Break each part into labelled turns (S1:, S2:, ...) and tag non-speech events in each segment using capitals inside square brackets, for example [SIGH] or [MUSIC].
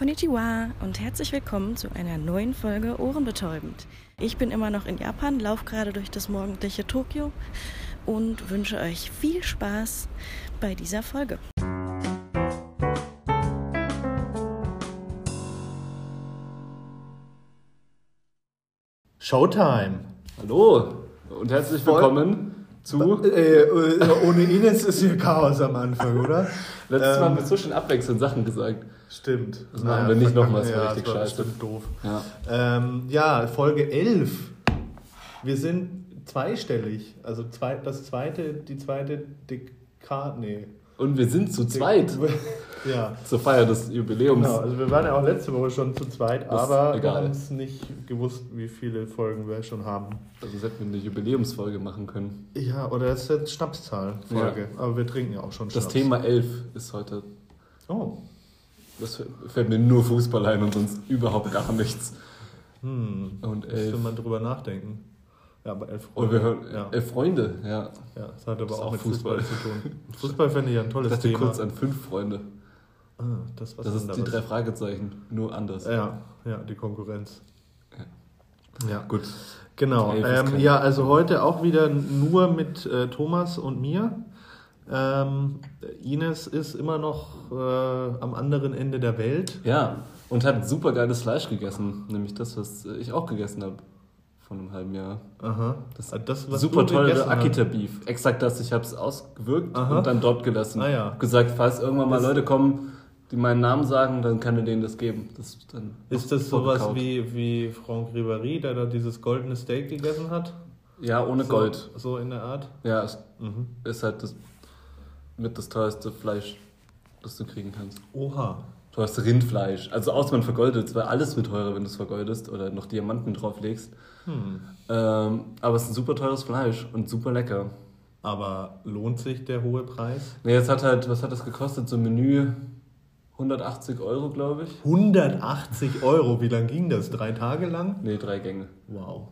S1: Konnichiwa und herzlich willkommen zu einer neuen Folge Ohrenbetäubend. Ich bin immer noch in Japan, laufe gerade durch das morgendliche Tokio und wünsche euch viel Spaß bei dieser Folge.
S2: Showtime.
S3: Hallo und herzlich willkommen zu.
S2: Äh, äh, ohne Ines ist hier Chaos am Anfang, oder?
S3: Letztes Mal
S2: Ähm,
S3: haben wir zwischen abwechselnd Sachen gesagt.
S2: Stimmt.
S3: Das machen wir nicht nochmal, das war
S2: ja,
S3: richtig
S2: das war
S3: scheiße.
S2: bestimmt doof.
S3: Ja.
S2: Ähm, ja, Folge 11. Wir sind zweistellig. Also zwei, das zweite, die zweite Dekade. Nee.
S3: Und wir sind zu zweit
S2: Ja.
S3: zur Feier des Jubiläums.
S2: Genau, also wir waren ja auch letzte Woche schon zu zweit,
S3: Ist
S2: aber wir haben es nicht gewusst, wie viele Folgen wir schon haben.
S3: Also hätten wir eine Jubiläumsfolge machen können.
S2: Ja, oder das ist jetzt Schnapszahl-Folge. Aber wir trinken ja auch schon
S3: Das
S2: Schnaps.
S3: Thema 11 ist heute.
S2: Oh.
S3: Das fällt mir nur Fußball ein und sonst überhaupt gar nichts.
S2: Hm.
S3: Und
S2: Müsste
S3: elf.
S2: man drüber nachdenken. Ja, aber elf
S3: Und wir hören
S2: ja.
S3: elf Freunde, ja.
S2: ja, das hat aber
S3: Das
S2: auch,
S3: auch
S2: mit
S3: Fußball.
S2: Fußball, zu tun. Fußball fände ich ja ein
S3: Ich
S2: tolles
S3: dachte
S2: Thema.
S3: kurz an fünf Freunde.
S2: ah, das
S3: Das ist die drei Fragezeichen, nur anders.
S2: Ja, ja, die Konkurrenz. Ja,
S3: Gut.
S2: genau. Ähm, ja, also heute auch wieder nur mit äh, Thomas und mir. Ähm, Ines ist immer noch äh, am anderen Ende der Welt.
S3: Ja, und hat super geiles Fleisch gegessen. Nämlich das, was äh, ich auch gegessen habe. Vor einem halben Jahr.
S2: Aha.
S3: Das
S2: Ah, das,
S3: super teure. Akita Beef. Exakt das, ich habe es ausgewirkt
S2: Aha.
S3: und dann dort gelassen.
S2: Ah, ja.
S3: Gesagt, falls irgendwann mal
S2: Das-
S3: Leute kommen, die meinen Namen sagen, dann kann er denen das geben. Das ist dann
S2: Ist das sowas wie, wie Franck Ribéry, der da dieses goldene Steak gegessen hat?
S3: Ja, ohne
S2: so,
S3: Gold.
S2: So in der Art?
S3: Ja, es
S2: Mhm.
S3: ist halt das mit das teuerste Fleisch, das du kriegen kannst.
S2: Oha.
S3: Teuerste Rindfleisch. Also außer man vergoldet. Es wäre alles mit teurer, wenn du es vergoldest oder noch Diamanten drauflegst.
S2: Hm.
S3: Ähm, aber es ist ein super teures Fleisch und super lecker.
S2: Aber lohnt sich der hohe Preis?
S3: Nee, jetzt hat halt, was hat das gekostet? So ein Menü 180 Euro, glaube ich.
S2: 180 Euro, wie lang ging das? Drei Tage lang?
S3: Nee, drei Gänge.
S2: Wow.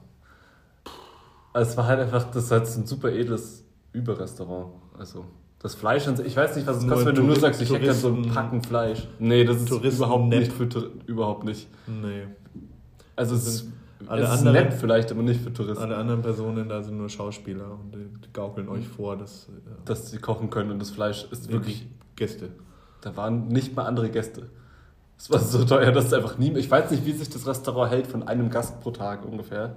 S3: Also es war halt einfach, das ist halt ein super edles Überrestaurant. Also das Fleisch, an sich- ich weiß nicht, was es kostet, wenn du nur sagst, ich hätte gerne so ein Packen Fleisch. Nee, das ist
S2: Touristen
S3: überhaupt
S2: nett.
S3: nicht für überhaupt nicht.
S2: Nee.
S3: Also es ist,
S2: alle
S3: es ist
S2: anderen-
S3: nett vielleicht, aber nicht für Touristen.
S2: Alle anderen Personen da sind nur Schauspieler und die, gaukeln euch vor, dass äh,
S3: Dass sie kochen können und das Fleisch ist wirklich,
S2: Gäste.
S3: da waren nicht mal andere Gäste. Es war so teuer, dass es einfach nie, ich weiß nicht, wie sich das Restaurant hält von einem Gast pro Tag ungefähr.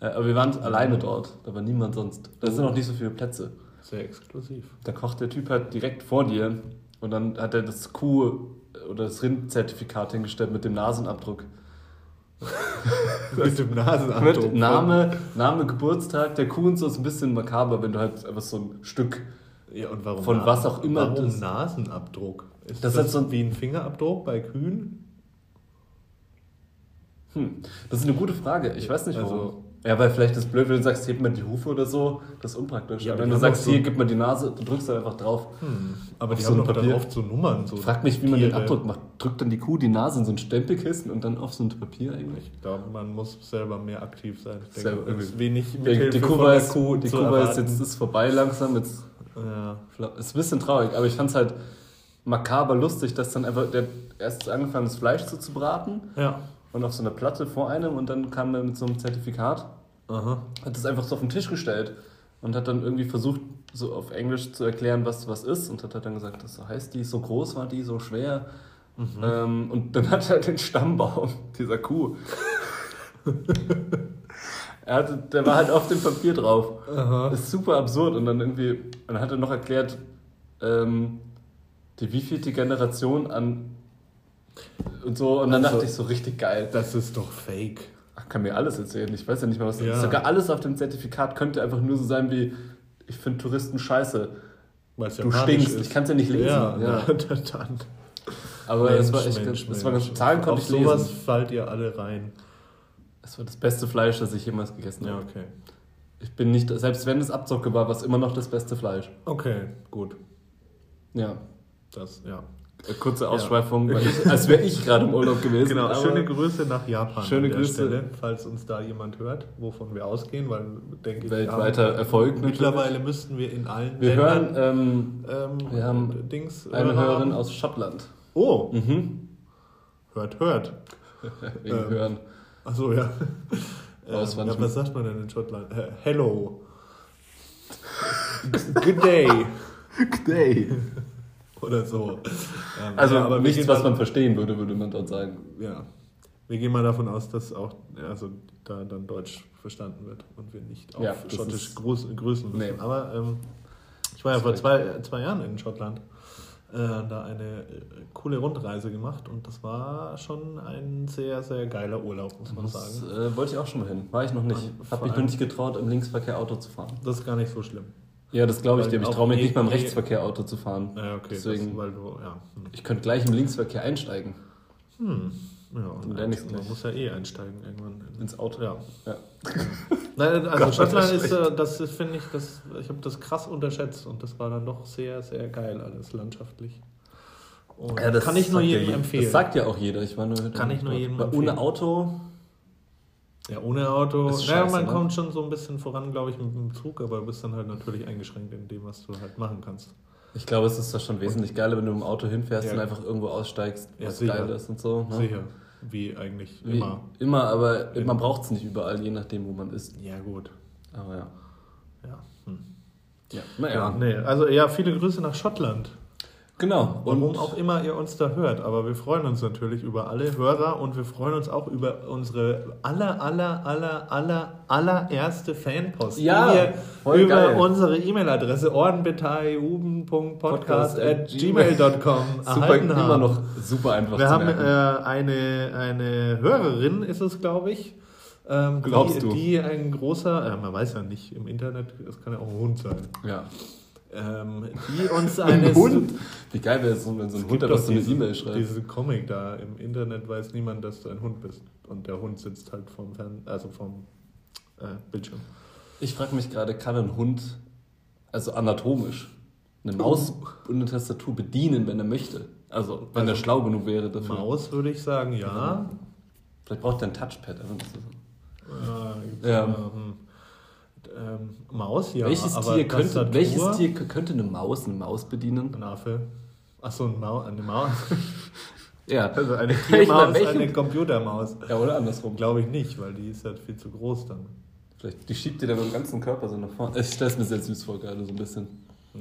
S3: Äh, Aber wir waren alleine dort, da war niemand sonst. Da sind noch nicht so viele Plätze.
S2: Sehr exklusiv.
S3: Da kocht der Typ halt direkt vor dir und dann hat er das Kuh- oder das Rindzertifikat hingestellt mit dem Nasenabdruck.
S2: Mit dem Nasenabdruck.
S3: Mit Name, Name, Geburtstag der Kuh und so ist ein bisschen makaber, wenn du halt einfach so ein Stück.
S2: Ja, und warum
S3: Von was auch immer
S2: Warum
S3: das-
S2: Nasenabdruck? Ist
S3: Das
S2: das,
S3: so ein-
S2: wie ein Fingerabdruck bei Kühen?
S3: Hm, das ist eine gute Frage. Ich weiß nicht warum.
S2: Also-
S3: ja, weil vielleicht ist blöd, wenn du sagst, heb mal die Hufe oder so, das ist unpraktisch.
S2: Ja, aber
S3: wenn du sagst,
S2: so-
S3: hier, gib mal die Nase, du drückst da einfach drauf.
S2: Hm. Aber die
S3: so
S2: haben doch dann
S3: Papier.
S2: oft so Nummern. So
S3: Frag mich, wie man den. Abdruck macht. Drückt dann die Kuh die Nase in so ein Stempelkissen und dann auf so ein Papier eigentlich?
S2: Ich glaube, man muss selber mehr aktiv sein. Ich denke,
S3: Selber
S2: ist wenig
S3: Die, Kuh weiß,
S2: Kuh
S3: die Kuh weiß jetzt ist vorbei langsam. Jetzt
S2: Ja.
S3: ist ein bisschen traurig, aber ich fand es halt makaber lustig, dass dann einfach der erst angefangen das Fleisch so zu braten
S2: ja.
S3: Und auf so einer Platte vor einem und dann kam er mit so einem Zertifikat,
S2: Aha.
S3: hat das einfach so auf den Tisch gestellt und hat dann irgendwie versucht, so auf Englisch zu erklären, was was ist und hat dann gesagt, das so heißt die, so groß war die, so schwer.
S2: Mhm.
S3: Ähm, und dann hat er den Stammbaum dieser Kuh. [LAUGHS] er hatte, der war halt auf dem Papier drauf.
S2: Aha.
S3: Das ist super absurd. Und dann irgendwie, dann hat er noch erklärt, ähm, die wievielte Generation an und so. Und dann
S2: Also-
S3: dachte ich so richtig geil.
S2: Das ist doch fake.
S3: Ach, kann mir alles erzählen. Ich weiß ja nicht mal, was das
S2: Ja.
S3: ist. Sogar alles auf dem Zertifikat könnte einfach nur so sein wie, ich finde Touristen scheiße.
S2: Weil's
S3: Du stinkst.
S2: ist.
S3: Ich kann es ja nicht lesen.
S2: Ja,
S3: Ja. [LAUGHS]
S2: ja. dann.
S3: Aber
S2: Mensch,
S3: es war echt
S2: Mensch, Mensch.
S3: war ganz, Zahlen konnte
S2: Auf
S3: ich
S2: sowas
S3: lesen.
S2: fallt ihr alle rein.
S3: Es war das beste Fleisch, das ich jemals gegessen
S2: Ja,
S3: habe.
S2: okay.
S3: Ich bin nicht, selbst wenn es Abzocke war, war es immer noch das beste Fleisch.
S2: Okay, gut.
S3: Ja.
S2: Das, ja.
S3: Äh, Kurze Ausschweifung, weil ich, als wäre ich gerade im Urlaub gewesen.
S2: Genau, schöne Grüße nach Japan
S3: Schöne Grüße.
S2: Stelle, falls uns da jemand hört, wovon wir ausgehen, weil denke ich,
S3: Weltweiter Erfolg natürlich.
S2: Mittlerweile müssten wir in allen
S3: Wir
S2: Ländern
S3: hören ähm,
S2: ähm,
S3: wir haben
S2: Dings
S3: eine
S2: Hörer
S3: Hörerin aus Schottland.
S2: Oh,
S3: Mhm.
S2: hört, hört. [LAUGHS]
S3: Wegen
S2: Ähm,
S3: Hören.
S2: Achso, ja. [LAUGHS] Ähm, ja was sagt man denn in Schottland? Äh, hello. Good day. [LAUGHS]
S3: Nee.
S2: Oder so. Ähm,
S3: Also
S2: ja, aber
S3: nichts, was man verstehen würde, würde man dort sagen.
S2: Ja. Wir gehen mal davon aus, dass auch also da dann Deutsch verstanden wird und wir nicht auf
S3: Ja,
S2: Schottisch Groß, grüßen müssen.
S3: Nee.
S2: Aber ähm, ich war ja vor zwei, zwei Jahren in Schottland, äh, da eine äh, coole Rundreise gemacht und das war schon ein sehr, sehr geiler Urlaub, muss man
S3: Das
S2: sagen.
S3: äh, wollte ich auch schon mal hin. War ich noch nicht.
S2: Und
S3: Hab
S2: vor
S3: mich noch
S2: allem-
S3: nicht getraut, im Linksverkehr Auto zu fahren.
S2: Das ist gar nicht so schlimm.
S3: Ja, das glaube ich dir. Ich traue mich nicht beim
S2: eh-
S3: Rechtsverkehr Auto zu fahren.
S2: Ja, okay,
S3: Deswegen,
S2: das, weil du, ja. Hm.
S3: ich könnte gleich im Linksverkehr einsteigen.
S2: Hm. Ja, und
S3: ich's
S2: man muss ja eh einsteigen irgendwann.
S3: Ins Auto.
S2: Ja.
S3: Ja. [LAUGHS]
S2: Nein, also [LAUGHS]
S3: Gott,
S2: Schottland
S3: das
S2: ist,
S3: ist
S2: äh, das ist, finde ich, das, ich habe das krass unterschätzt und das war dann doch sehr, sehr geil alles landschaftlich. Und
S3: Ja, das
S2: kann ich nur
S3: ja
S2: jedem
S3: je-
S2: empfehlen.
S3: Das sagt ja auch jeder. Ich war nur
S2: Kann ich nur jedem
S3: Weil
S2: empfehlen.
S3: Ohne Auto.
S2: Ja, ohne Auto.
S3: Ist
S2: Naja,
S3: scheiße,
S2: man
S3: ne?
S2: kommt schon so ein bisschen voran, glaube ich, mit dem Zug, aber du bist dann halt natürlich eingeschränkt in dem, was du halt machen kannst.
S3: Ich glaube, es ist doch schon wesentlich geiler, wenn du im Auto hinfährst
S2: Ja.
S3: und einfach irgendwo aussteigst,
S2: Ja,
S3: was
S2: sicher.
S3: geil ist und so. Ne?
S2: Sicher. Wie eigentlich
S3: Wie,
S2: immer.
S3: Immer, aber man braucht es nicht überall, je nachdem, wo man ist.
S2: Ja, gut.
S3: Aber ja.
S2: Ja. Hm.
S3: Ja,
S2: Ja,
S3: naja.
S2: nee, also ja, viele Grüße nach Schottland.
S3: Genau.
S2: Warum
S3: Und
S2: auch immer ihr uns da hört, aber wir freuen uns natürlich über alle Hörer und wir freuen uns auch über unsere aller, aller, aller, aller, allererste Fanpost,
S3: Ja,
S2: die wir über
S3: geil.
S2: unsere E-Mail-Adresse ordenbetaiuben.podcast.gmail.com [LAUGHS]
S3: super,
S2: erhalten
S3: immer
S2: haben.
S3: noch super einfach
S2: Wir
S3: zu
S2: haben äh, eine, eine Hörerin, ist es, glaube ich. Ähm,
S3: Glaubst
S2: die,
S3: du?
S2: die ein großer, äh, man weiß ja nicht, im Internet, es kann ja auch ein Hund sein,
S3: ja.
S2: Ähm, die uns eine
S3: Ein Hund? Wie geil wäre es, wenn so ein
S2: es
S3: Hund einfach
S2: doch
S3: so eine E-Mail schreibt.
S2: Diesen Comic da im Internet weiß niemand, dass du ein Hund bist. Und der Hund sitzt halt vom Fern also vom äh, Bildschirm.
S3: Ich frage mich gerade, kann ein Hund, also anatomisch, eine Maus und eine Tastatur bedienen, wenn er möchte? Also, wenn er
S2: Also,
S3: schlau genug wäre dafür.
S2: Maus würde ich sagen, ja.
S3: Vielleicht braucht er ein Touchpad. einfach so.
S2: Gibt's
S3: Ja.
S2: ja, hm. Ähm, Maus, ja.
S3: welches, Tier könnte, welches Tier könnte eine Maus eine Maus bedienen?
S2: Ein Affe. Achso, ein Mau eine Maus.
S3: Ja, [LAUGHS]
S2: Also eine [LAUGHS] Tiermaus, eine Computermaus.
S3: ja oder andersrum.
S2: Glaube ich nicht, weil die ist halt viel zu groß dann.
S3: Vielleicht, die schiebt dir dann den ganzen Körper so nach vorne. Ich stelle es mir sehr süß vor, gerade so ein bisschen.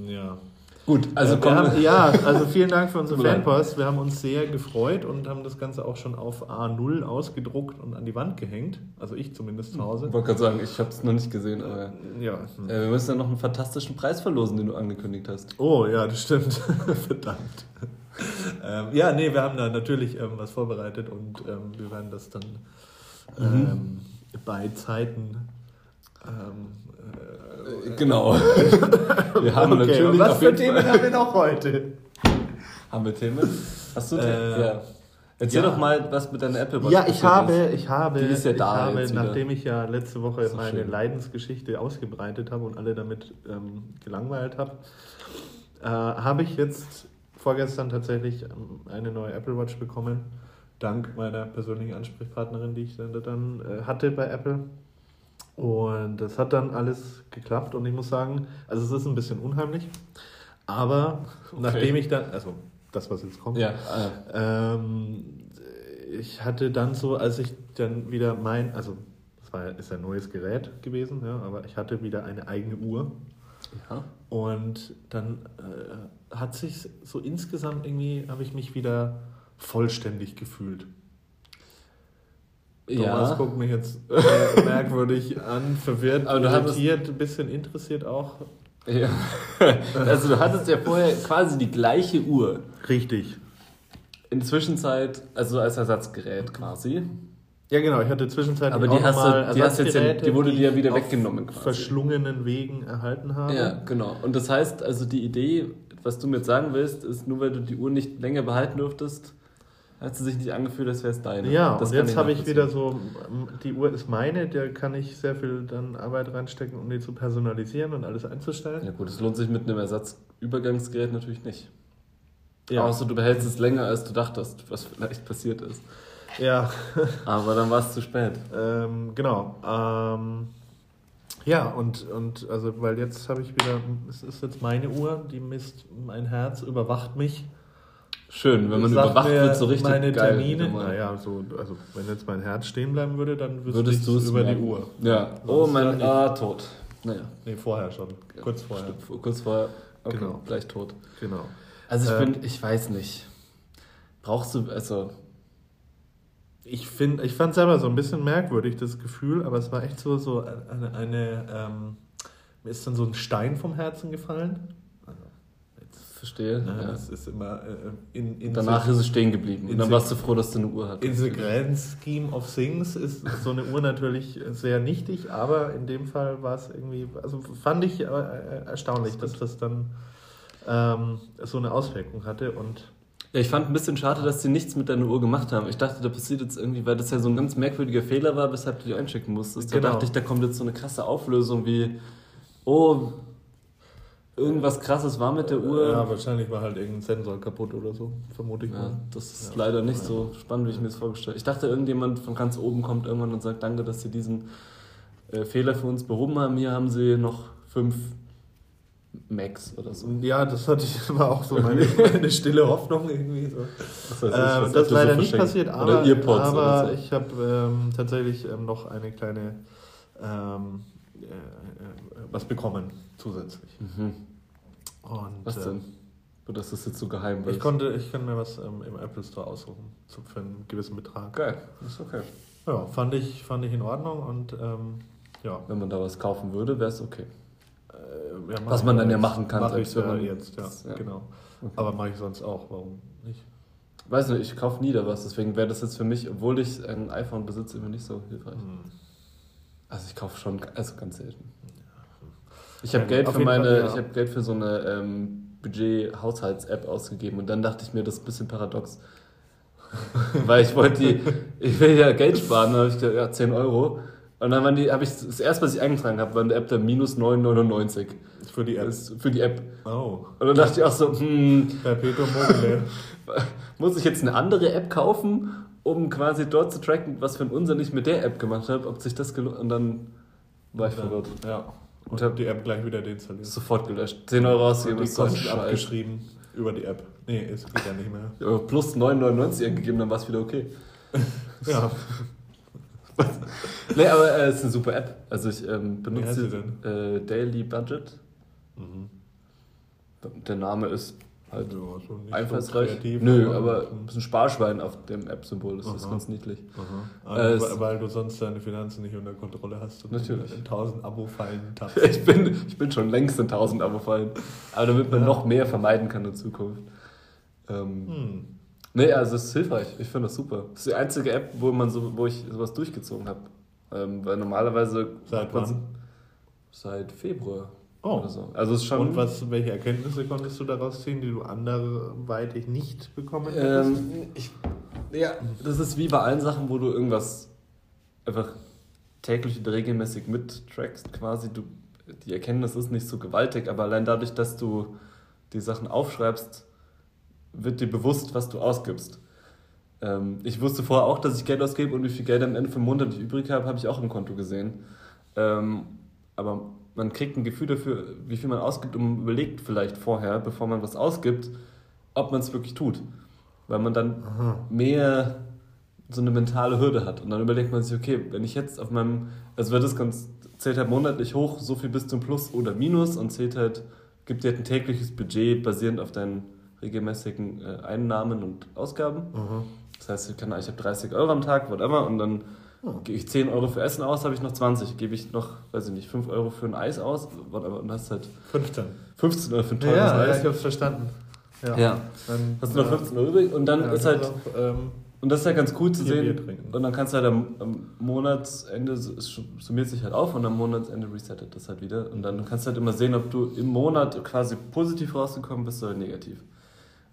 S2: Ja.
S3: Gut, also kommen
S2: haben, ja, also vielen Dank für unsere. Fanpost. Wir haben uns sehr gefreut und haben das Ganze auch schon auf A0 ausgedruckt und an die Wand gehängt. Also ich zumindest zu Hause.
S3: Ich wollte gerade sagen, ich habe es noch nicht gesehen, aber
S2: Ja.
S3: äh, wir müssen ja noch einen fantastischen Preis verlosen, den du angekündigt hast.
S2: Oh, ja, das stimmt. [LAUGHS] Verdammt. ähm, ja, nee, wir haben da natürlich ähm, was vorbereitet und ähm, wir werden das dann ähm, bei Zeiten. Ähm,
S3: Äh, Genau. [LAUGHS] wir haben
S2: okay,
S3: natürlich
S2: und was für Themen
S3: Fall-
S2: haben wir noch heute?
S3: Haben wir Themen? Hast du
S2: Äh,
S3: Themen? ja. Erzähl
S2: ja.
S3: doch mal, was mit deiner Apple Watch
S2: Ja, ich
S3: passiert
S2: habe,
S3: ist.
S2: ich habe,
S3: Die ist ja
S2: ich
S3: da
S2: habe
S3: jetzt wieder.
S2: nachdem ich ja letzte Woche meine
S3: schön.
S2: Leidensgeschichte ausgebreitet habe und alle damit ähm, gelangweilt habe, äh, habe ich jetzt vorgestern tatsächlich ähm, eine neue Apple Watch bekommen, dank meiner persönlichen Ansprechpartnerin, die ich dann, dann äh, hatte bei Apple. Und das hat dann alles geklappt und ich muss sagen, also es ist ein bisschen unheimlich, aber nachdem ich dann, also das, was jetzt kommt,
S3: Ja, äh,
S2: ähm, ich hatte dann so, als ich dann wieder mein, also das war, ist ein neues Gerät gewesen, ja, aber ich hatte wieder eine eigene Uhr
S3: ja.
S2: und dann äh, hat sich so insgesamt irgendwie, habe ich mich wieder vollständig gefühlt. Thomas
S3: ja.
S2: guckt mich jetzt äh, [LAUGHS] merkwürdig an, verwirrt,
S3: Aber du
S2: irritiert, ein bisschen interessiert auch.
S3: ja. Also du hattest ja vorher quasi die gleiche Uhr.
S2: Richtig.
S3: In der Zwischenzeit, also als Ersatzgerät quasi.
S2: Ja, genau, ich hatte zwischenzeitlich
S3: Aber die
S2: auch
S3: hast du-
S2: nochmal
S3: die hast du jetzt ja- die wurde dir ja wieder
S2: auf
S3: weggenommen quasi.
S2: verschlungenen Wegen erhalten habe.
S3: Ja, genau. Und das heißt, also die Idee, was du mir jetzt sagen willst, ist, nur weil du die Uhr nicht länger behalten durftest, hat sie sich nicht angefühlt, als wäre es deine.
S2: Ja,
S3: Das
S2: und jetzt habe ich wieder so, die Uhr ist meine, da kann ich sehr viel dann Arbeit reinstecken, um die zu personalisieren und alles einzustellen.
S3: Ja gut, es lohnt sich mit einem Ersatzübergangsgerät natürlich nicht.
S2: Ja.
S3: Außer du behältst es länger, als du dachtest, was vielleicht passiert ist.
S2: Ja, [LAUGHS]
S3: Aber dann war es zu spät.
S2: ähm, genau. Ähm, ja, und, und also, weil jetzt habe ich wieder, es ist jetzt meine Uhr, die misst mein Herz, überwacht mich
S3: Schön, wenn man
S2: Sag
S3: überwacht
S2: mir
S3: wird, so richtig
S2: meine
S3: geil.
S2: Termine, naja, so, also wenn jetzt mein Herz stehen bleiben würde, dann
S3: Würdest du es
S2: über
S3: merken.
S2: die Uhr.
S3: Ja. Oh, mein. Ah, tot. Naja.
S2: Nee, vorher schon. Kurz vorher.
S3: Stimmt, kurz vorher. Okay,
S2: Genau.
S3: gleich tot.
S2: Genau.
S3: Also ich
S2: Äh,
S3: finde, ich weiß nicht. Brauchst du, also,
S2: Ich, find, ich fand selber so ein bisschen merkwürdig, das Gefühl, aber es war echt so, so eine, eine ähm, mir ist dann so ein Stein vom Herzen gefallen.
S3: Verstehe.
S2: ne,
S3: ja.
S2: Das ist immer äh, in, in
S3: Danach ist es stehen geblieben. Und dann warst du froh, dass du eine Uhr hattest.
S2: In the grand scheme of things ist so eine Uhr natürlich sehr nichtig, aber in dem Fall war es irgendwie, also fand ich äh, äh, erstaunlich, dass das dann ähm, so eine Auswirkung hatte und
S3: Ja, ich fand ein bisschen schade, dass sie nichts mit deiner Uhr gemacht haben. Ich dachte, da passiert jetzt irgendwie, weil das ja so ein ganz merkwürdiger Fehler war, weshalb du die einschicken musstest. Da
S2: Genau.
S3: dachte ich, da kommt jetzt so eine krasse Auflösung wie, oh, irgendwas krasses war mit der Uhr.
S2: ja, wahrscheinlich war halt irgendein Sensor kaputt oder so, vermute ich
S3: Ja,
S2: mal.
S3: das ist
S2: Ja.
S3: leider nicht so spannend, wie ich mir das vorgestellt habe. Ich dachte, irgendjemand von ganz oben kommt irgendwann und sagt, danke, dass Sie diesen äh, Fehler für uns behoben haben. Hier haben Sie noch fünf Macs oder so.
S2: Ja, das hatte ich war auch so meine, [LAUGHS] meine stille Hoffnung irgendwie so.
S3: Das, heißt,
S2: Ähm,
S3: was
S2: das ist leider
S3: so
S2: nicht passiert,
S3: Oder
S2: aber,
S3: Earpods
S2: aber
S3: oder so.
S2: ich habe ähm, tatsächlich ähm, noch eine kleine ähm, äh, äh, was bekommen zusätzlich.
S3: Mhm.
S2: Und,
S3: Was
S2: äh,
S3: denn? Oder ist das jetzt so geheim? weil
S2: Ich konnte, ich kann mir was ähm, im Apple Store aussuchen zu, für einen gewissen Betrag.
S3: Geil, ist okay.
S2: Ja, fand ich, fand ich in Ordnung und ähm, ja.
S3: Wenn man da was kaufen würde, wäre es okay.
S2: Äh, ja,
S3: Was
S2: ich
S3: man dann ja machen kann,
S2: Mach ich
S3: selbst wenn
S2: ja
S3: man-
S2: jetzt, ja,
S3: das- ja.
S2: genau.
S3: Okay.
S2: Aber mache ich sonst auch, warum nicht?
S3: Weiß nicht, ich kaufe nie da was, deswegen wäre das jetzt für mich, obwohl ich ein iPhone besitze, immer nicht so hilfreich.
S2: Hm.
S3: Also ich kaufe schon, also ganz selten. Ich habe
S2: Ja,
S3: Geld für
S2: jeden
S3: meine,
S2: Fall, ja.
S3: ich habe Geld für so eine ähm, Budget-Haushalts-App ausgegeben und dann dachte ich mir, das ist ein bisschen paradox. [LAUGHS] Weil ich wollte die, ich will ja Geld sparen, dann habe ich gesagt, ja, 10 Euro. Und dann waren die, habe ich, das erste, was ich eingetragen habe, war in der App dann minus 9,99.
S2: Für die App.
S3: Das für die App.
S2: Oh,
S3: Und dann dachte ich auch so, hm,
S2: Perpetuum mobile. [LAUGHS]
S3: muss ich jetzt eine andere App kaufen, um quasi dort zu tracken, was für ein Unsinn ich mit der App gemacht habe, ob sich das gelohnt Und dann war ich verwirrt.
S2: Ja. Und
S3: Und hab-
S2: habe die App gleich wieder deinstalliert.
S3: Sofort gelöscht. 10 Euro ausgegeben, ist
S2: Kosten abgeschrieben über die App. Nee, es geht ja nicht mehr.
S3: Ja, plus 9,99 angegeben, dann war es wieder okay. [LAUGHS]
S2: Ja.
S3: Nee, aber äh, es ist eine super App. Also ich ähm,
S2: heißt
S3: benutze
S2: sie
S3: äh, Daily Budget.
S2: Mhm.
S3: Der Name ist halt
S2: Ja, so nicht
S3: einfallsreich.
S2: so kreativ,
S3: Nö, aber ein bisschen Sparschwein auf dem App-Symbol. Das ist
S2: Aha.
S3: ganz niedlich.
S2: Aha.
S3: Äh,
S2: Also, weil du sonst deine Finanzen nicht unter Kontrolle hast und
S3: Natürlich.
S2: in 1000 Abo-Fallen [LAUGHS] tappst.
S3: Ich bin, ich bin schon längst in 1000 Abo fallen. Aber damit man
S2: Ja.
S3: noch mehr vermeiden kann in Zukunft. Ähm,
S2: Hm.
S3: Nee, also es ist hilfreich. Ich finde das super. Das ist die einzige App, wo, man so, wo ich sowas durchgezogen habe. Ähm, weil normalerweise.
S2: Seit wann?
S3: Seit Februar.
S2: Oh.
S3: Oder so. Also es ist schon.
S2: Und was, welche Erkenntnisse konntest du daraus ziehen, die du anderweitig nicht bekommen hättest?
S3: Ähm, ich, ja, das ist wie bei allen Sachen, wo du irgendwas einfach täglich und regelmäßig mittrackst, quasi. Du, die Erkenntnis ist nicht so gewaltig, aber allein dadurch, dass du die Sachen aufschreibst, wird dir bewusst, was du ausgibst. Ähm, ich wusste vorher auch, dass ich Geld ausgebe und wie viel Geld am Ende vom Monat ich übrig habe, habe ich auch im Konto gesehen. Ähm, aber man kriegt ein Gefühl dafür, wie viel man ausgibt und überlegt vielleicht vorher, bevor man was ausgibt, ob man es wirklich tut. Weil man dann
S2: Aha.
S3: mehr so eine mentale Hürde hat. Und dann überlegt man sich, okay, wenn ich jetzt auf meinem, also wird das ganz, zählt halt monatlich hoch, so viel bis zum Plus oder Minus und zählt halt, gibt dir halt ein tägliches Budget basierend auf deinen regelmäßigen äh, Einnahmen und Ausgaben.
S2: Aha.
S3: Das heißt, ich, kann, ich habe 30 Euro am Tag, whatever, und dann. Gebe ich 10 Euro für Essen aus, habe ich noch 20. Gebe ich noch, weiß ich nicht, 5 Euro für ein Eis aus, whatever, und hast halt
S2: 15.
S3: 15 Euro für ein teures
S2: Ja, ja,
S3: Eis.
S2: ich hab's verstanden. Ja.
S3: Ja.
S2: Dann,
S3: Hast du noch 15 Euro übrig und dann
S2: ja,
S3: ist halt,
S2: auch, ähm,
S3: und das ist halt ganz cool zu sehen. Und dann kannst du halt am, am Monatsende, es summiert sich halt auf und am Monatsende resettet das halt wieder. Und dann kannst du halt immer sehen, ob du im Monat quasi positiv rausgekommen bist oder negativ.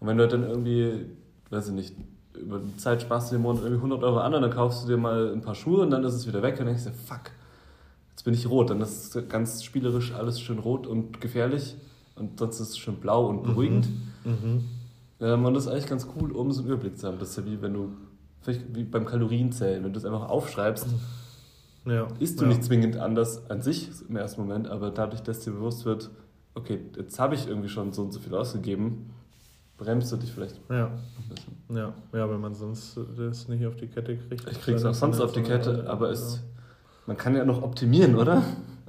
S3: Und wenn du halt dann irgendwie, weiß ich nicht, über die Zeit sparst du dir Monat irgendwie 100 Euro an und dann kaufst du dir mal ein paar Schuhe und dann ist es wieder weg und dann denkst du, fuck, jetzt bin ich rot. Dann ist ganz spielerisch alles schön rot und gefährlich und sonst ist es schön blau und beruhigend.
S2: mhm.
S3: Ähm, und das ist eigentlich ganz cool, um so einen Überblick zu haben. Das ist ja wie wenn du, vielleicht wie beim Kalorienzählen, wenn du es einfach aufschreibst,
S2: ja.
S3: isst du
S2: ja.
S3: nicht zwingend anders an sich im ersten Moment, aber dadurch, dass dir bewusst wird, okay, jetzt habe ich irgendwie schon so und so viel ausgegeben, bremst du dich vielleicht.
S2: Ja.
S3: ein bisschen.
S2: Ja, ja, wenn man sonst das nicht auf die Kette kriegt.
S3: Ich krieg's auch sonst auf die Kette, aber es, man kann ja noch optimieren, oder?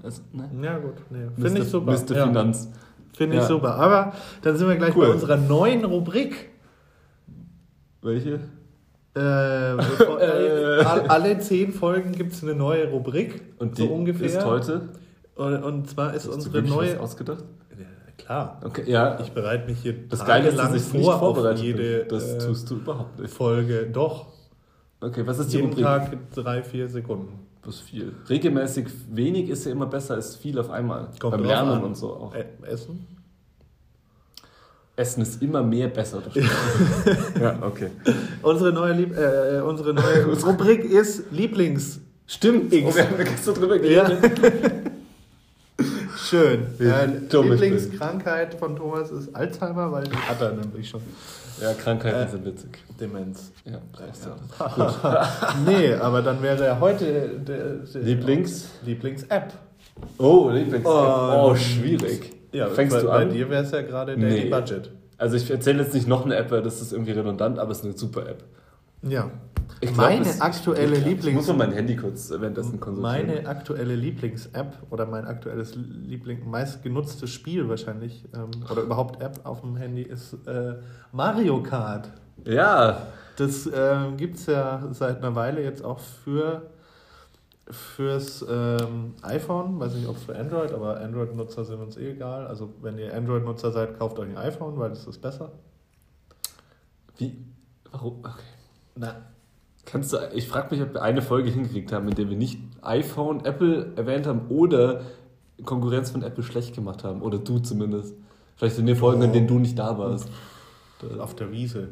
S3: Also, ne?
S2: Ja, gut, nee. Finde ich super.
S3: Mr.
S2: Ja,
S3: Finanz.
S2: Finde ich
S3: Ja.
S2: super. Aber dann sind wir gleich
S3: Cool.
S2: bei unserer neuen Rubrik.
S3: Welche?
S2: Äh, [LAUGHS]
S3: Äh.
S2: all- alle zehn Folgen gibt es eine neue Rubrik.
S3: Und
S2: so
S3: die
S2: ungefähr.
S3: ist heute?
S2: Und, und zwar ist
S3: Hast
S2: unsere neue.
S3: was ausgedacht?
S2: Klar.
S3: Okay, ja.
S2: Ich bereite mich hier
S3: das Geile ist, dass ich nicht
S2: vor auf
S3: vorbereitet
S2: jede
S3: bin. Das
S2: äh,
S3: tust du überhaupt nicht.
S2: Folge. Doch.
S3: Okay, was ist die
S2: Jeden
S3: Rubrik?
S2: Tag drei, vier Sekunden.
S3: Das ist viel. Regelmäßig wenig ist ja immer besser als viel auf einmal.
S2: Kommt
S3: Beim Lernen
S2: an.
S3: und so auch.
S2: Ä- Essen?
S3: Essen ist immer mehr besser. [LAUGHS] ja, okay.
S2: Unsere neue, Lieb äh, unsere neue [LAUGHS] Rubrik ist Lieblings.
S3: Stimmt,
S2: X.
S3: oh, wir haben gestern drüber
S2: Ja. Schön.
S3: Bin.
S2: Lieblingskrankheit von Thomas ist Alzheimer, weil die hat er nämlich schon.
S3: Ja, Krankheiten
S2: Äh.
S3: sind witzig.
S2: Demenz.
S3: Ja.
S2: Ja. [LAUGHS] nee, aber dann wäre er heute der, der
S3: Lieblings?
S2: Lieblings-App.
S3: Oh, Lieblings.
S2: Oh,
S3: schwierig.
S2: Ja,
S3: Fängst
S2: bei,
S3: du
S2: Bei
S3: an?
S2: dir wäre es ja gerade Daily
S3: Nee.
S2: Budget.
S3: Also ich erzähle jetzt nicht noch eine App, weil das ist irgendwie redundant, aber es ist eine super App.
S2: Ja.
S3: Ich glaub,
S2: Meine
S3: es-
S2: aktuelle
S3: Ich
S2: Lieblings-
S3: muss mal mein Handy kurz währenddessen konsultieren.
S2: Meine aktuelle Lieblings-App oder mein aktuelles Liebling meistgenutztes Spiel wahrscheinlich ähm, oder überhaupt App auf dem Handy ist äh, Mario Kart.
S3: Ja,
S2: Das ähm, gibt es ja seit einer Weile jetzt auch für fürs ähm, iPhone, weiß nicht ob für Android, aber Android-Nutzer sind uns eh egal. Also wenn ihr Android-Nutzer seid, kauft euch ein iPhone, weil das ist besser.
S3: wie? Warum? Okay.
S2: Na,
S3: Kannst du, ich frage mich, ob wir eine Folge hingekriegt haben, in der wir nicht iPhone, Apple erwähnt haben oder Konkurrenz von Apple schlecht gemacht haben. Oder du zumindest. Vielleicht in den Folgen, in denen du nicht da warst. [LAUGHS]
S2: auf der Wiese.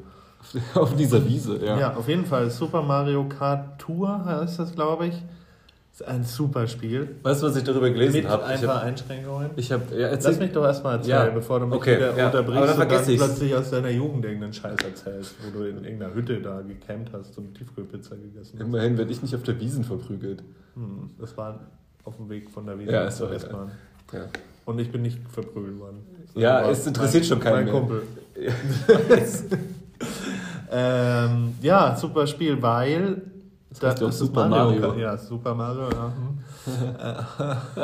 S3: Auf dieser Wiese, ja.
S2: Ja. auf jeden Fall. Super Mario Kart Tour heißt das, glaube ich. Ist ein super Spiel.
S3: Weißt du, was ich darüber gelesen
S2: Mit
S3: habe?
S2: ein
S3: Ich
S2: paar. Einschränkungen.
S3: Ich hab, ja,
S2: Lass
S3: erzähl,
S2: mich doch erstmal erzählen,
S3: Ja.
S2: bevor du mich
S3: Okay,
S2: wieder
S3: ja.
S2: unterbrichst
S3: dann
S2: und dann
S3: ich's.
S2: plötzlich aus deiner Jugend irgendeinen Scheiß erzählst, wo du in irgendeiner Hütte da gecampt hast und Tiefkühlpizza gegessen hast.
S3: immerhin werde ich nicht auf der Wiesen verprügelt.
S2: Hm, das war auf dem Weg von der Wiese
S3: Ja,
S2: zur. S-Bahn.
S3: Ja.
S2: Und ich bin nicht verprügelt worden.
S3: Ja,
S2: Aber
S3: es interessiert
S2: mein,
S3: schon keinen
S2: Mein
S3: mehr.
S2: Kumpel. [LAUGHS] [LAUGHS] Ähm, ja, super Spiel, weil
S3: Das heißt ja auch
S2: ist
S3: Super Mario.
S2: Kart. Ja, Super Mario, ja. hm. [LAUGHS]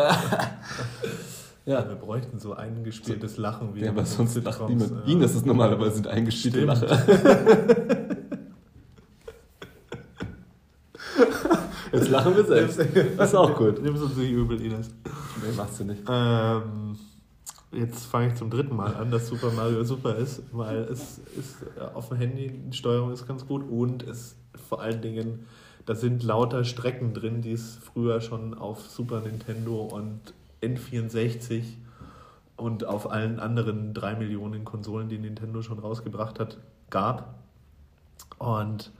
S3: Ja.
S2: Wir bräuchten so ein eingespieltes Lachen wie
S3: Ja,
S2: in
S3: aber
S2: den
S3: sonst lacht
S2: Sitcoms,
S3: niemand.
S2: ja.
S3: Wien ist es normalerweise ein eingespielte
S2: Stimmt.
S3: Lache. [LAUGHS] Jetzt lachen wir selbst. Das ist auch gut.
S2: Nimmst uns nicht übel, Ines.
S3: Nee, machst du nicht.
S2: Ähm, jetzt fange ich zum dritten Mal an, dass Super Mario super ist, weil es ist auf dem Handy, die Steuerung ist ganz gut und es vor allen Dingen, da sind lauter Strecken drin, die es früher schon auf Super Nintendo und N64 und auf allen anderen drei Millionen Konsolen, die Nintendo schon rausgebracht hat, gab. Und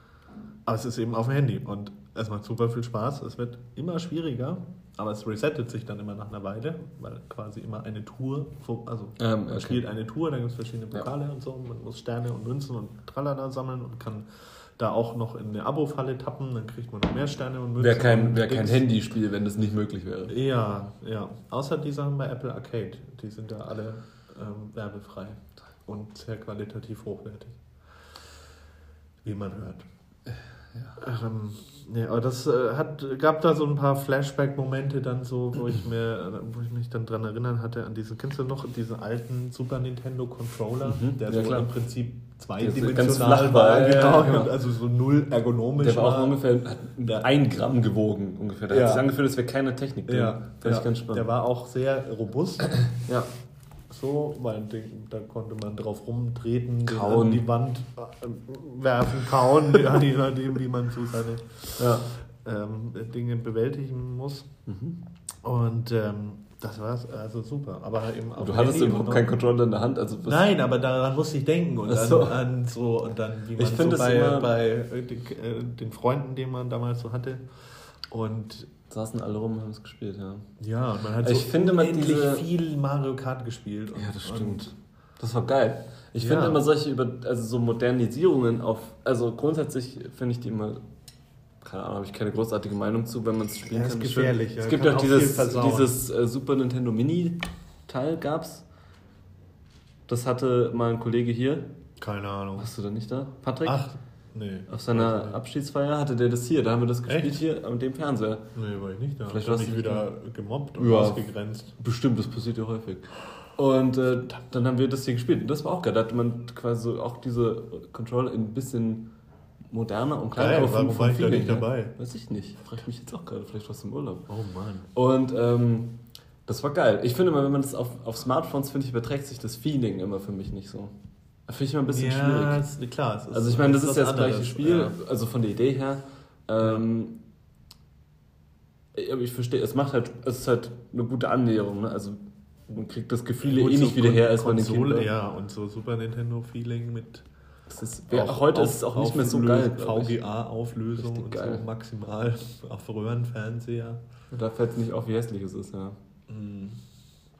S2: aber es ist eben auf dem Handy und es macht super viel Spaß. Es wird immer schwieriger, aber es resettet sich dann immer nach einer Weile, weil quasi immer eine Tour, vor- also
S3: Ähm,
S2: man
S3: okay.
S2: spielt eine Tour, da gibt es verschiedene
S3: Ja.
S2: Pokale und so, man muss Sterne und Münzen und Tralala sammeln und kann da auch noch in eine Abo-Falle tappen, dann kriegt man noch mehr Sterne und Münzen.
S3: Wäre kein, wär kein. Handyspiel, wenn das nicht möglich wäre.
S2: Ja, ja. Außer die Sachen bei Apple Arcade. Die sind ja alle ähm, werbefrei und sehr qualitativ hochwertig. Wie man hört. Ähm, nee, aber das äh, hat, gab da so ein paar Flashback-Momente dann so, wo ich mir, äh, wo ich mich dann dran erinnern hatte an diese, kennst du noch diesen alten Super Nintendo Controller,
S3: Mhm,
S2: der
S3: ja,
S2: so im Prinzip
S3: ganz
S2: zweidimensional war,
S3: ja,
S2: genau,
S3: ja, genau.
S2: und also so null ergonomisch
S3: Der war auch ungefähr hat ein Gramm gewogen. Ungefähr. Da
S2: Ja.
S3: hat sich angefühlt, als wäre keine Technik drin.
S2: Ja,
S3: Fand
S2: ja.
S3: ich ganz spannend.
S2: der war auch sehr robust.
S3: ja.
S2: So, weil Ding, da konnte man drauf rumtreten, den
S3: Kauen.
S2: die Wand äh, werfen, kauen, ja, je nachdem, wie man so seine
S3: Ja.
S2: ähm, Dinge bewältigen muss.
S3: Mhm.
S2: Und ähm, das war's, also super. Aber eben auf
S3: Und du hattest
S2: Handy
S3: überhaupt keinen Controller in der Hand. Also
S2: Nein, aber daran musste ich denken und
S3: so.
S2: an so und dann wie man
S3: Ich
S2: so bei, bei äh, den, äh, den Freunden, die man damals so hatte. Und
S3: saßen alle rum und haben es gespielt, ja.
S2: ja, und man hat
S3: Ich
S2: so
S3: finde, man diese-
S2: viel Mario Kart gespielt. Und,
S3: Ja, das stimmt. Das war geil. Ich
S2: Ja.
S3: finde immer solche über, also so Modernisierungen auf, also grundsätzlich finde ich die immer, keine Ahnung, habe ich keine großartige Meinung zu, wenn man es spielen
S2: Ja, ist
S3: kann. Ich
S2: gefährlich, ja,
S3: Es gibt ja auch dieses, dieses äh, Super Nintendo Mini Teil gab's. Das hatte mal ein Kollege hier.
S2: Keine Ahnung.
S3: Warst du da nicht da? Patrick?
S2: Ach, nee.
S3: Auf seiner Abschiedsfeier hatte der das hier, da haben wir das gespielt
S2: Echt?
S3: hier mit dem Fernseher.
S2: Nee, war ich nicht da.
S3: Vielleicht warst
S2: nicht
S3: du nicht
S2: wieder gemobbt und
S3: Ja.
S2: ausgegrenzt.
S3: Bestimmt, das passiert ja häufig. Und äh, dann haben wir das hier gespielt. Und das war auch geil. Da hatte man quasi auch diese Controller ein bisschen moderner und kleiner.
S2: Geil, warum war ich da nicht
S3: her.
S2: dabei?
S3: Weiß ich nicht. Frag ich mich jetzt auch gerade. Vielleicht warst du im Urlaub.
S2: Oh Mann.
S3: Und ähm, das war geil. Ich finde immer, wenn man das auf, auf Smartphones, finde ich, überträgt sich das Feeling immer für mich nicht so. Finde ich immer ein bisschen
S2: ja,
S3: schwierig.
S2: Ist, klar. Es ist,
S3: Also ich meine, das ist ja das gleiche
S2: anderes.
S3: Spiel,
S2: Ja.
S3: also von der Idee her. Ähm, Aber ich verstehe, es macht halt, es ist halt eine gute Annäherung. Ne? Also man kriegt das Gefühl eh
S2: so
S3: nicht wieder her, als man den
S2: Konsole,
S3: Kind
S2: ja, und so Super Nintendo-Feeling mit.
S3: Das ist, wer, heute ist es auch nicht mehr so geil.
S2: VGA-Auflösung und
S3: geil.
S2: so maximal [LAUGHS] auf Röhrenfernseher.
S3: Da fällt es nicht auf, wie hässlich es ist, ja.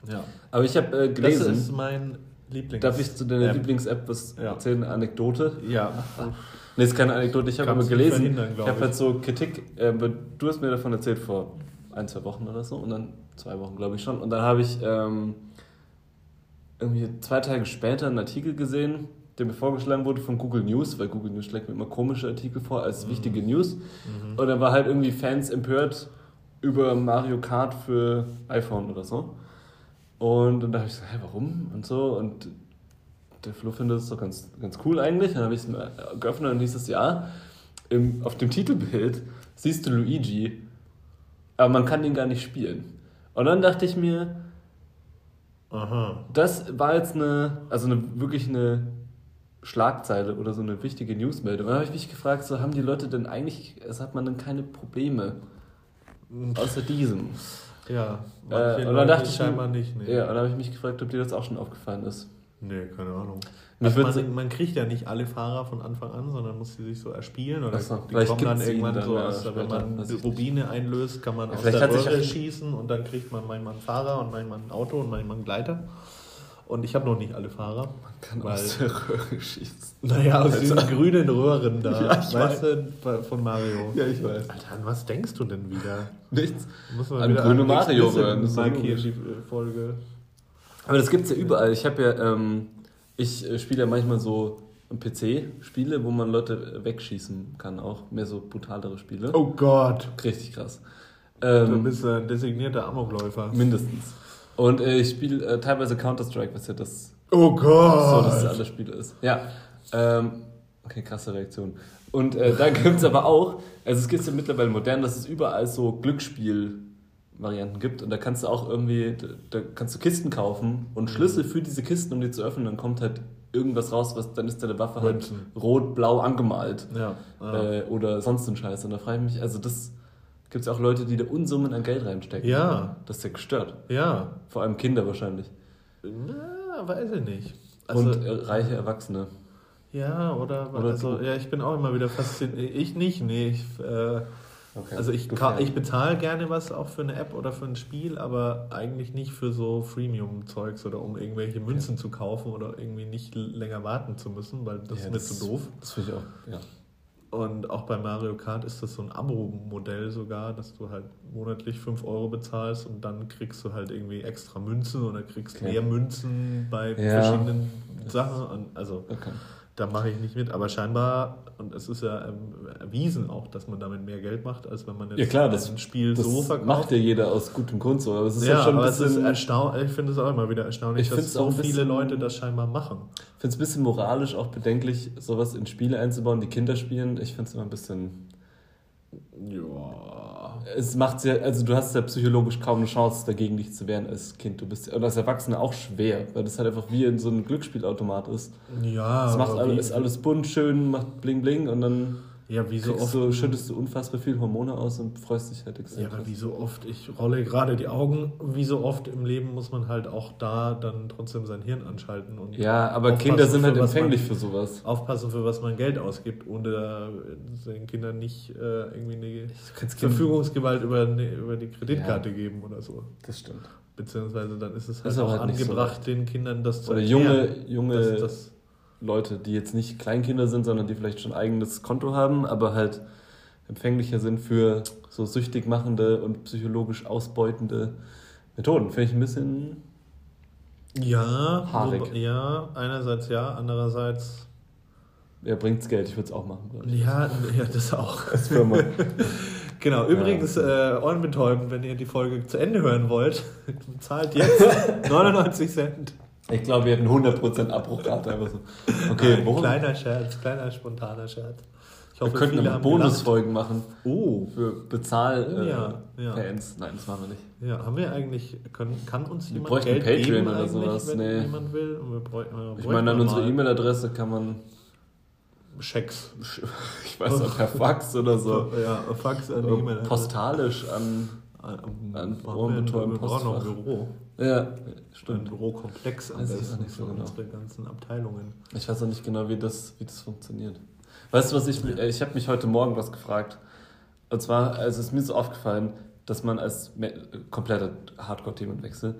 S2: Ja.
S3: Aber ich habe äh,
S2: Das
S3: gelesen,
S2: ist mein Lieblings.
S3: darf ich zu deiner
S2: App.
S3: Lieblings-App was
S2: Ja.
S3: erzählen? Eine Anekdote?
S2: Ja.
S3: Nee, ist keine Anekdote, ich habe
S2: nicht
S3: gelesen. Ich habe halt so Kritik, äh, du hast mir davon erzählt vor ein, zwei Wochen oder so und dann zwei Wochen, glaube ich schon. Und dann habe ich ähm, irgendwie zwei Tage später einen Artikel gesehen, der mir vorgeschlagen wurde von Google News, weil Google News schlägt mir immer komische Artikel vor
S2: Mhm.
S3: als wichtige News. Und dann war halt irgendwie Fans empört über Mario Kart für iPhone oder so. Und dann dachte ich so, hä, warum? Und so. Und der Flo findet es doch ganz, ganz cool eigentlich. Dann habe ich es mir geöffnet und hieß es, ja, im, auf dem Titelbild siehst du Luigi, aber man kann ihn gar nicht spielen. Und dann dachte ich mir,
S2: Aha.
S3: das war jetzt eine, also eine, wirklich eine Schlagzeile oder so eine wichtige Newsmeldung. Dann habe ich mich gefragt, so haben die Leute denn eigentlich, es hat man denn keine Probleme außer diesem?
S2: Ja.
S3: Äh,
S2: Manche
S3: und dann dachte ich
S2: scheinbar nicht. Nee.
S3: Ja, und dann habe ich mich gefragt, ob dir das auch schon aufgefallen ist.
S2: Nee, keine Ahnung. Also man, man kriegt ja nicht alle Fahrer von Anfang an, sondern muss sie sich so erspielen oder
S3: so,
S2: die kommen dann irgendwann
S3: dann,
S2: so
S3: ja,
S2: aus, wenn man Rubine einlöst, kann man
S3: Ja,
S2: aus der Röhre schießen und dann kriegt man manchmal einen Fahrer und manchmal ein Auto und manchmal einen Gleiter. Und ich habe noch nicht alle Fahrer.
S3: Kann
S2: weil,
S3: aus der Röhre schießen.
S2: naja, aus
S3: Also-
S2: diesen grünen Röhren da, [LAUGHS]
S3: Ja, ich
S2: weißt du, bei- von Mario.
S3: Ja, ich weiß.
S2: Alter, an was denkst du denn wieder?
S3: Nichts.
S2: Muss man
S3: An
S2: wieder
S3: grüne Mario-Röhren,
S2: äh, Folge.
S3: Aber das gibt es ja überall. Ich habe ja, ähm, ich äh, spiele ja manchmal so am PC Spiele, wo man Leute äh, wegschießen kann, auch mehr so brutalere Spiele.
S2: Oh Gott,
S3: Richtig krass.
S2: du
S3: Ähm,
S2: bist ein designierter Amokläufer.
S3: mindestens. Und äh, ich spiele äh, teilweise Counter-Strike, was ja das
S2: Oh Gott.
S3: so das alle Spiele ist. Ja. Ähm, okay, krasse Reaktion. Und äh, da [LAUGHS] gibt es aber auch, also es gibt ja mittlerweile modern, dass es überall so Glücksspiel-Varianten gibt. Und da kannst du auch irgendwie, da, kannst du Kisten kaufen und Schlüssel für diese Kisten, um die zu öffnen. Dann kommt halt irgendwas raus, was dann ist deine Waffe halt rot-blau angemalt.
S2: Ja. ja.
S3: Äh, oder sonst ein Scheiß. Und da frage ich mich, also das gibt es auch Leute, die da Unsummen an Geld reinstecken.
S2: Ja.
S3: Das ist ja gestört.
S2: ja.
S3: Vor allem Kinder wahrscheinlich.
S2: Na, weiß ich nicht. Also,
S3: und äh, reiche Erwachsene.
S2: ja, oder,
S3: Oder
S2: also, ja, ich bin auch immer wieder fasziniert. Ich nicht, nee. Ich, äh,
S3: Okay.
S2: also ich, ich bezahle gerne was auch für eine App oder für ein Spiel, aber eigentlich nicht für so Freemium-Zeugs oder um irgendwelche Münzen zu kaufen oder irgendwie nicht länger warten zu müssen, weil das
S3: Ja,
S2: ist mir zu doof.
S3: Das finde ich auch, ja.
S2: Und auch bei Mario Kart ist das so ein Abo-Modell sogar, dass du halt monatlich 5 Euro bezahlst und dann kriegst du halt irgendwie extra Münzen oder kriegst
S3: Okay.
S2: mehr Münzen bei
S3: Ja.
S2: verschiedenen Sachen. Und also
S3: Okay.
S2: Da mache ich nicht mit. Aber scheinbar, und es ist ja ähm, erwiesen auch, dass man damit mehr Geld macht, als wenn man jetzt
S3: Ja klar, das,
S2: ein Spiel
S3: das
S2: so verkauft.
S3: macht ja jeder aus gutem Grund so. Aber es ist
S2: ja,
S3: ja, schon ein
S2: aber es ist
S3: bisschen, ich
S2: erstaunlich, ich finde es auch immer wieder erstaunlich,
S3: Ich
S2: dass so
S3: ein
S2: viele
S3: bisschen-
S2: Leute das scheinbar machen.
S3: finde es ein bisschen moralisch auch bedenklich, sowas in Spiele einzubauen, die Kinder spielen. Ich finde es immer ein bisschen.
S2: Ja.
S3: Es macht ja, also du hast ja psychologisch kaum eine Chance, dagegen dich zu wehren als Kind. Du bist und als Erwachsener auch schwer, weil das halt einfach wie in so einem Glücksspielautomat ist.
S2: Ja,
S3: Es macht alles, ist alles bunt, schön, macht bling bling und dann
S2: Ja, wie so oft.
S3: du, schüttest du unfassbar viel Hormone aus und freust dich halt extrem.
S2: Ja, aber wie so oft, ich rolle gerade die Augen, wie so oft im Leben muss man halt auch da dann trotzdem sein Hirn anschalten und
S3: ja, aber Kinder sind halt empfänglich
S2: man,
S3: für sowas.
S2: Aufpassen, für was man Geld ausgibt, ohne den Kindern nicht äh, irgendwie eine Verfügungsgewalt über, eine, über die Kreditkarte geben oder so.
S3: Das stimmt.
S2: Beziehungsweise dann ist es halt
S3: Ist aber
S2: auch
S3: halt nicht so
S2: angebracht, den Kindern das zu
S3: Oder
S2: erklären,
S3: junge, junge
S2: das
S3: Leute, die jetzt nicht Kleinkinder sind, sondern die vielleicht schon eigenes Konto haben, aber halt empfänglicher sind für so süchtig machende und psychologisch ausbeutende Methoden. Finde ich ein bisschen.
S2: Ja,
S3: Haarig.
S2: wobei- ja, einerseits ja, andererseits
S3: Ja, bringt's Geld, ich würde es auch machen.
S2: Ja, ja, das auch. [LAUGHS]
S3: Als Firma. [LAUGHS]
S2: Genau, übrigens, äh, ohrenbetäubend, wenn ihr die Folge zu Ende hören wollt, [LAUGHS] zahlt jetzt 99 Cent.
S3: Ich glaube, wir hätten 100% Abbruchrate einfach so. Okay,
S2: Ein kleiner Scherz, kleiner spontaner Scherz. Ich
S3: Wir
S2: hoffe,
S3: könnten aber Bonusfolgen machen.
S2: Oh,
S3: für Bezahl
S2: Oh,
S3: äh,
S2: ja.
S3: Nein, das machen wir nicht.
S2: ja, haben wir eigentlich, können, kann uns
S3: Wir
S2: jemand
S3: bräuchten
S2: Geld
S3: Patreon
S2: geben
S3: oder sowas,
S2: wenn
S3: nee.
S2: jemand will? Wir bräuchten, wir
S3: Ich meine, an unsere E-Mail-Adresse kann man,
S2: Schecks. [LAUGHS]
S3: ich weiß nicht, per Fax oder so,
S2: Ja, Fax an
S3: oder
S2: E-Mail.
S3: postalisch an.
S2: An,
S3: An
S2: an brauchen noch ein
S3: Postfach.
S2: Büro.
S3: Ja,
S2: Ein
S3: stimmt.
S2: Bürokomplex am
S3: Weiß
S2: besten
S3: nicht so genau.
S2: unsere ganzen Abteilungen.
S3: Ich weiß auch nicht genau, wie das, wie das funktioniert. Weißt du, was ich, äh, ich habe mich heute Morgen was gefragt. Und zwar, also es ist mir so aufgefallen, dass man als kompletter Hardcore-Themenwechsel,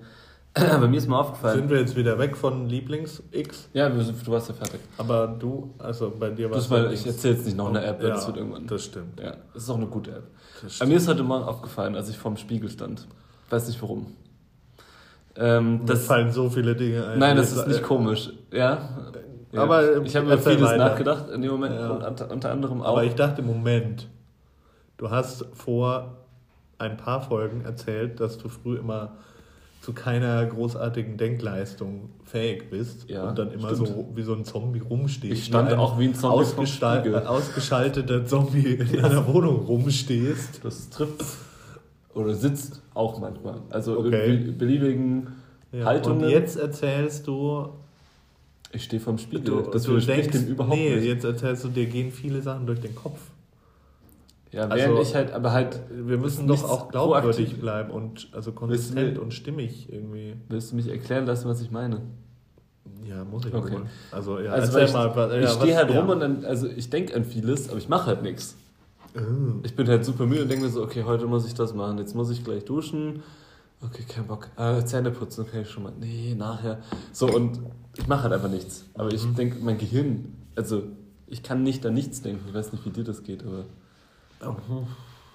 S3: [CLEARS THROAT] bei mir ist mir aufgefallen,
S2: Sind wir jetzt wieder weg von Lieblings-X?
S3: ja, sind- du warst ja fertig.
S2: Aber du, also bei dir war
S3: Das, weil ich erzähle jetzt nicht noch eine App,
S2: ja,
S3: das wird irgendwann.
S2: Das stimmt.
S3: Ja, das ist auch eine gute App. Aber mir ist heute Morgen aufgefallen, als ich vorm Spiegel stand. Weiß nicht warum. Ähm,
S2: Mir
S3: das,
S2: fallen so viele Dinge ein.
S3: nein, das ist nicht komisch. Ja. ja.
S2: Aber,
S3: ich habe über vieles
S2: weiter.
S3: nachgedacht in dem Moment
S2: Ja.
S3: und unter, unter anderem auch.
S2: Aber ich dachte, Moment, du hast vor ein paar Folgen erzählt, dass du früh immer zu keiner großartigen Denkleistung fähig bist
S3: Ja,
S2: und dann immer
S3: stimmt.
S2: so wie so ein Zombie rumstehst.
S3: Ich stand
S2: ein
S3: auch wie ein Zombie vorm
S2: ausgestal-
S3: Spiegel.
S2: äh, ausgeschalteter Zombie in deiner Wohnung rumstehst.
S3: Das trifft. Oder sitzt auch manchmal. Also
S2: Okay.
S3: in be- beliebigen
S2: Ja,
S3: Haltungen.
S2: Und jetzt erzählst du,
S3: ich stehe vorm Spiegel.
S2: du,
S3: das
S2: du denkst,
S3: dem überhaupt
S2: nee,
S3: nicht.
S2: jetzt erzählst du, dir gehen viele Sachen durch den Kopf.
S3: Ja,
S2: Also,
S3: ich halt, aber halt,
S2: Wir müssen doch auch glaubwürdig bleiben und also konsistent und stimmig irgendwie.
S3: willst du mich erklären lassen, was ich meine?
S2: Ja, muss ich
S3: Okay.
S2: wohl. Also, ja,
S3: Also
S2: erzähl
S3: ich,
S2: mal. was-
S3: ich
S2: ja,
S3: stehe halt
S2: ja.
S3: rum und dann, also ich denke an vieles, aber ich mache halt nichts.
S2: Oh.
S3: Ich bin halt super müde und denke mir so, okay, heute muss ich das machen, jetzt muss ich gleich duschen. Okay, kein Bock. Äh, Zähne putzen, okay, schon mal. Nee, nachher. So, und ich mache halt einfach nichts. Aber ich
S2: Mhm.
S3: denke, mein Gehirn, also ich kann nicht an nichts denken. Ich weiß nicht, wie dir das geht, aber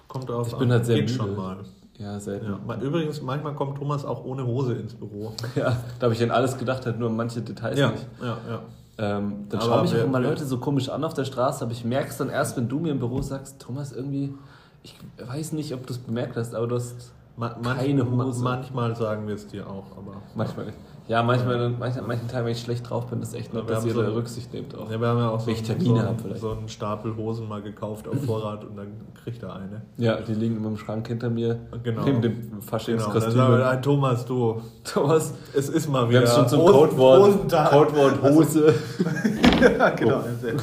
S2: Kommt drauf
S3: Ich
S2: an.
S3: bin halt sehr
S2: Geht
S3: müde.
S2: schon mal.
S3: ja, selten.
S2: Ja. Übrigens, manchmal kommt Thomas auch ohne Hose ins Büro. [LAUGHS]
S3: Ja, da habe ich an alles gedacht, halt nur an manche Details nicht.
S2: ja, ja.
S3: Ähm, dann mich
S2: wir-
S3: auch immer
S2: wir-
S3: Leute so komisch an auf der Straße, aber ich merke es dann erst, wenn du mir im Büro sagst, Thomas, irgendwie, ich weiß nicht, ob du es bemerkt hast, aber du hast
S2: Ma manch-
S3: Keine Hose.
S2: manchmal sagen wir es dir auch, aber.
S3: manchmal nicht. Ja, manchmal, manchmal, manchen Tagen, wenn ich schlecht drauf bin, ist echt
S2: wir
S3: dass ihr
S2: so-
S3: da Rücksicht nehmt auch.
S2: Ja, wir haben ja auch so, so,
S3: Termine hab
S2: einen-
S3: vielleicht.
S2: so einen Stapel Hosen mal gekauft auf [LAUGHS] Vorrat und dann kriegt er eine.
S3: Ja, die liegen immer im Schrank hinter mir.
S2: Genau.
S3: Neben dem
S2: Genau. Dann
S3: Faschingskostüm.
S2: wir, "Ah, Thomas, du,
S3: Thomas,
S2: es ist mal
S3: wir
S2: wieder.
S3: haben schon zum
S2: Hosen-
S3: Codewort,
S2: Hosentag.
S3: Codewort Hose. [LAUGHS]
S2: ja, genau. Ein sehr,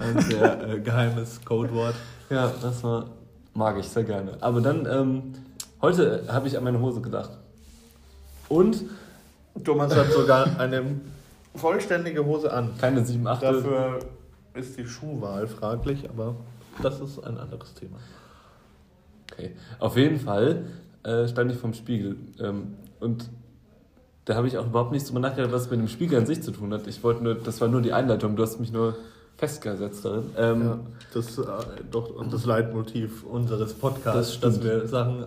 S2: ein sehr äh, geheimes Codewort.
S3: Ja, das war, mag ich sehr gerne. Aber dann, ähm, heute habe ich an meine Hose gedacht. Und
S2: Thomas hat sogar eine vollständige Hose an.
S3: keine 7, 8.
S2: Dafür ist die Schuhwahl fraglich, aber das ist ein anderes Thema.
S3: Okay. Auf jeden Fall äh, stand ich vorm Spiegel. Ähm, und da habe ich auch überhaupt nicht drüber nachgedacht, was mit dem Spiegel an sich zu tun hat. Ich wollte nur, das war nur die Einleitung, du hast mich nur festgesetzt darin. Ähm,
S2: Ja, das äh, doch das Leitmotiv unseres Podcasts,
S3: Das
S2: dass wir Sachen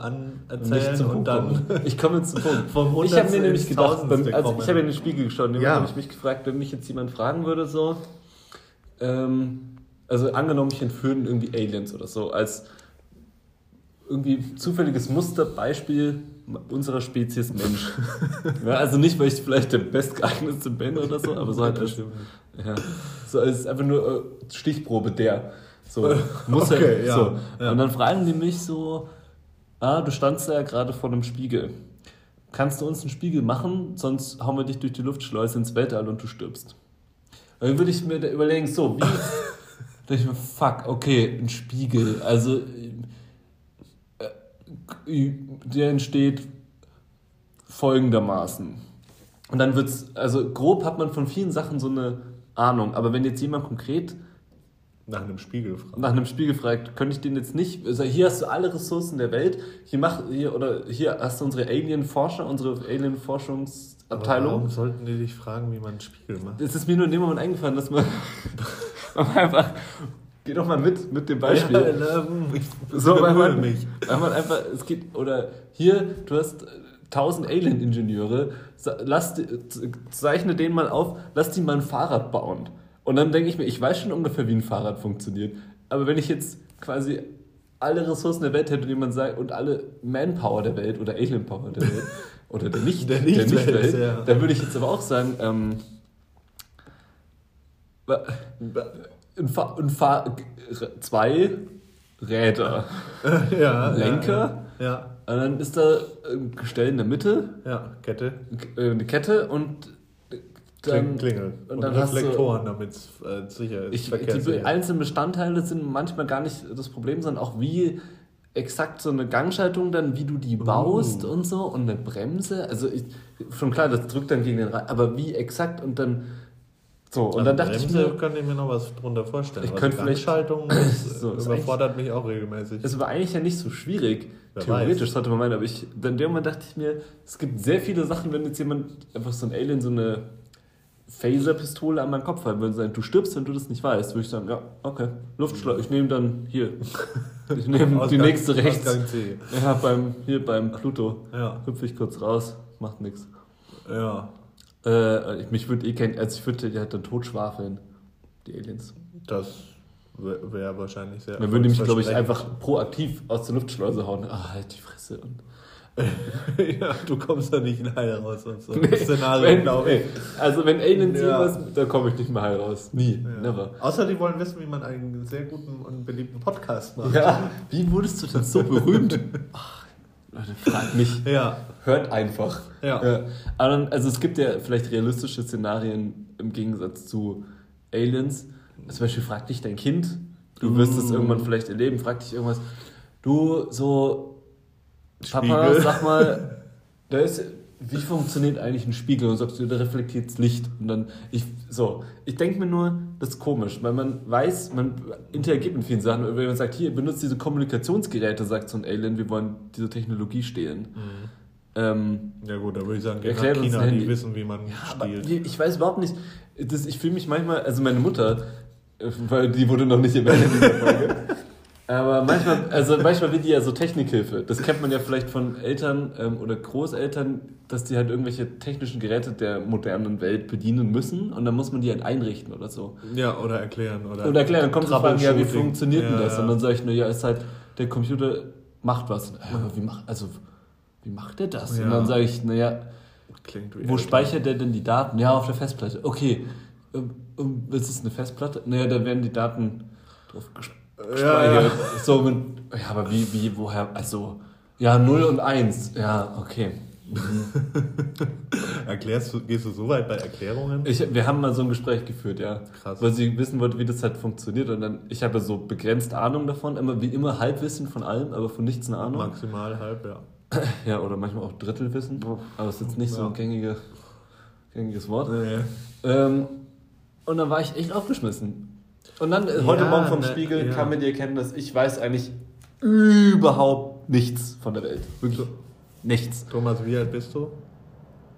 S3: zum
S2: und
S3: Punkt
S2: dann.
S3: Ich komme jetzt zum Punkt. [LAUGHS]
S2: vom
S3: Ich habe mir nämlich gedacht, beim, also ich habe in den Spiegel geschaut, und
S2: Ja.
S3: habe ich mich gefragt, wenn mich jetzt jemand fragen würde, so, ähm, also angenommen, ich entführen irgendwie Aliens oder so, als irgendwie zufälliges Musterbeispiel unserer Spezies Mensch. [LAUGHS] ja, also nicht, weil ich vielleicht der bestgeeignetste bin oder so, aber so halt als. Ja, so als einfach nur äh, Stichprobe der. So, [LAUGHS] muss
S2: Okay, ja,
S3: so.
S2: ja.
S3: Und dann fragen die mich so, ah, du standst da ja gerade vor einem Spiegel. Kannst du uns einen Spiegel machen, sonst hauen wir dich durch die Luftschleuse ins Weltall und du stirbst. Und dann würde ich mir da überlegen, so, wie. [LAUGHS] da ich mir, fuck, okay, ein Spiegel. Also, äh, der entsteht folgendermaßen. Und dann wird's, also grob hat man von vielen Sachen so eine Ahnung, aber wenn jetzt jemand konkret
S2: Nach einem Spiegel fragen.
S3: nach einem Spiegel fragt, könnte ich den jetzt nicht, also hier hast du alle Ressourcen der Welt, hier mach, hier, oder hier hast du unsere Alien-Forscher, unsere Alien-Forschungsabteilung.
S2: Warum sollten die dich fragen, wie man einen Spiegel macht?
S3: Es ist mir nur in dem Moment eingefallen, dass man, [LAUGHS] einfach, geh doch mal mit, mit dem Beispiel.
S2: Ja, ähm, ich
S3: So, weil man,
S2: mich.
S3: weil man einfach, es geht, oder hier, du hast äh, 1000 Alien-Ingenieure, sa- lass, zeichne denen mal auf, lass die mal ein Fahrrad bauen. Und dann denke ich mir, ich weiß schon ungefähr, wie ein Fahrrad funktioniert. Aber wenn ich jetzt quasi alle Ressourcen der Welt hätte und jemand sagt, und alle Manpower der Welt oder Alien Power der Welt [LAUGHS] oder der nicht
S2: Der
S3: der
S2: Nicht-Welt,
S3: Nicht-Welt,
S2: ja.
S3: dann würde ich jetzt aber auch sagen, ähm, ein Fa ein Fa zwei Räder, [LAUGHS]
S2: ja,
S3: Lenker?
S2: Ja, ja,
S3: und dann ist da ein Gestell in der Mitte,
S2: ja, Kette.
S3: äh, eine Kette und dann
S2: Klingel.
S3: und
S2: Und,
S3: dann hast du-
S2: Reflektoren, damit es äh, sicher ist.
S3: Ich, die
S2: verkehrssicher.
S3: be- einzelnen Bestandteile sind manchmal gar nicht das Problem, sondern auch wie exakt so eine Gangschaltung dann, wie du die baust
S2: Uh.
S3: und so und eine Bremse. Also ich, schon klar, das drückt dann gegen den Rad, aber wie exakt und dann so. Und
S2: Also
S3: dann dachte ich
S2: Bremse
S3: mir,
S2: könnte ich mir noch was drunter vorstellen.
S3: Ich
S2: Also
S3: könnte vielleicht-
S2: Gangschaltung, [CLEARS THROAT] das
S3: So,
S2: überfordert mich auch regelmäßig.
S3: es war eigentlich ja nicht so schwierig.
S2: Wer
S3: Theoretisch
S2: weiß.
S3: sollte man meinen, aber ich, dann in dem Moment dachte ich mir, es gibt sehr viele Sachen, wenn jetzt jemand einfach so ein Alien so eine Phaser-Pistole an meinen Kopf halten würde und sagen, du stirbst, wenn du das nicht weißt, würde ich sagen, ja, okay, Luftschlag, ich nehme dann hier, [LAUGHS] ich nehme die nächste rechts. Ja, beim, hier beim Pluto.
S2: Ja,
S3: Hüpfe ich kurz raus, macht nichts.
S2: ja.
S3: Äh, ich- mich würde eh kein, also ich würde die halt dann totschwafeln, die Aliens.
S2: Das wäre wahrscheinlich sehr.
S3: Dann würden die mich, glaube ich, einfach proaktiv aus der Luftschleuse hauen. Ah, halt die Fresse. Und [LAUGHS]
S2: ja, du kommst da nicht in Heil raus und so. [LAUGHS]
S3: Nee,
S2: Szenario, glaube ich.
S3: also wenn Aliens
S2: Ja.
S3: irgendwas, da komme ich nicht mehr heil raus. Nie,
S2: Ja.
S3: never.
S2: Außer die wollen wissen, wie man einen sehr guten und beliebten Podcast macht.
S3: Ja, wie wurdest du denn so berühmt? [LAUGHS] Leute, frag mich. [LAUGHS]
S2: Ja.
S3: Hört einfach.
S2: Ja.
S3: Aber dann, also es gibt ja vielleicht realistische Szenarien im Gegensatz zu Aliens. Zum Beispiel frag dich dein Kind, du wirst es
S2: Mm.
S3: irgendwann vielleicht erleben, frag dich irgendwas. Du, so, Papa,
S2: Spiegel.
S3: sag mal, [LAUGHS] da ist, wie funktioniert eigentlich ein Spiegel? Und sagst du, da reflektiert das Licht. Und dann, ich, so, ich denke mir nur, das ist komisch, weil man weiß, man interagiert mit vielen Sachen. Und wenn man sagt, hier, benutzt diese Kommunikationsgeräte, sagt so ein Alien, wir wollen diese Technologie stehlen. Ähm,
S2: Ja gut, da würde ich sagen,
S3: Erklär uns
S2: China, die wissen, wie man
S3: aber
S2: spielt.
S3: ich ich weiß überhaupt nicht, das, ich fühle mich manchmal, also meine Mutter, äh, weil die wurde noch nicht erwähnt in dieser Folge, aber manchmal, also manchmal will die ja so Technikhilfe. Das kennt man ja vielleicht von Eltern ähm, oder Großeltern, dass die halt irgendwelche technischen Geräte der modernen Welt bedienen müssen und dann muss man die halt einrichten oder so.
S2: Ja, oder erklären. Oder,
S3: Oder erklären, dann kommt die Frage, ja, wie funktioniert denn
S2: Ja,
S3: das?
S2: ja.
S3: Und dann sage ich nur, ja, ist halt, der Computer macht was. Ja, aber wie macht, also, wie macht der das? Und
S2: Ja.
S3: dann sage ich, naja, wo speichert der denn die Daten? Ja, auf der Festplatte. Okay. Ähm, ähm, ist eine Festplatte? Naja, da werden die Daten drauf ges-
S2: Ja,
S3: gespeichert. So mit, ja, aber wie, wie, woher? Also, ja, 0 und 1. Ja, okay. [LAUGHS]
S2: Erklärst du, gehst du so weit bei Erklärungen?
S3: Ich, wir haben mal so ein Gespräch geführt, ja.
S2: Krass.
S3: Weil sie wissen wollte, wie das halt funktioniert. Und dann, ich habe so begrenzt Ahnung davon, immer wie immer Halbwissen von allem, aber von nichts eine Ahnung.
S2: Maximal halb, ja.
S3: Ja, oder manchmal auch Drittelwissen. Aber das ist jetzt nicht so
S2: Ja.
S3: ein gängige, gängiges Wort.
S2: Nee.
S3: Ähm, und dann war ich echt aufgeschmissen. Und dann, äh, heute
S2: Ja,
S3: Morgen vom
S2: ne,
S3: Spiegel
S2: ja.
S3: kam mir die Erkenntnis, ich weiß eigentlich überhaupt nichts von der Welt. Wirklich nichts.
S2: Thomas, wie alt bist du?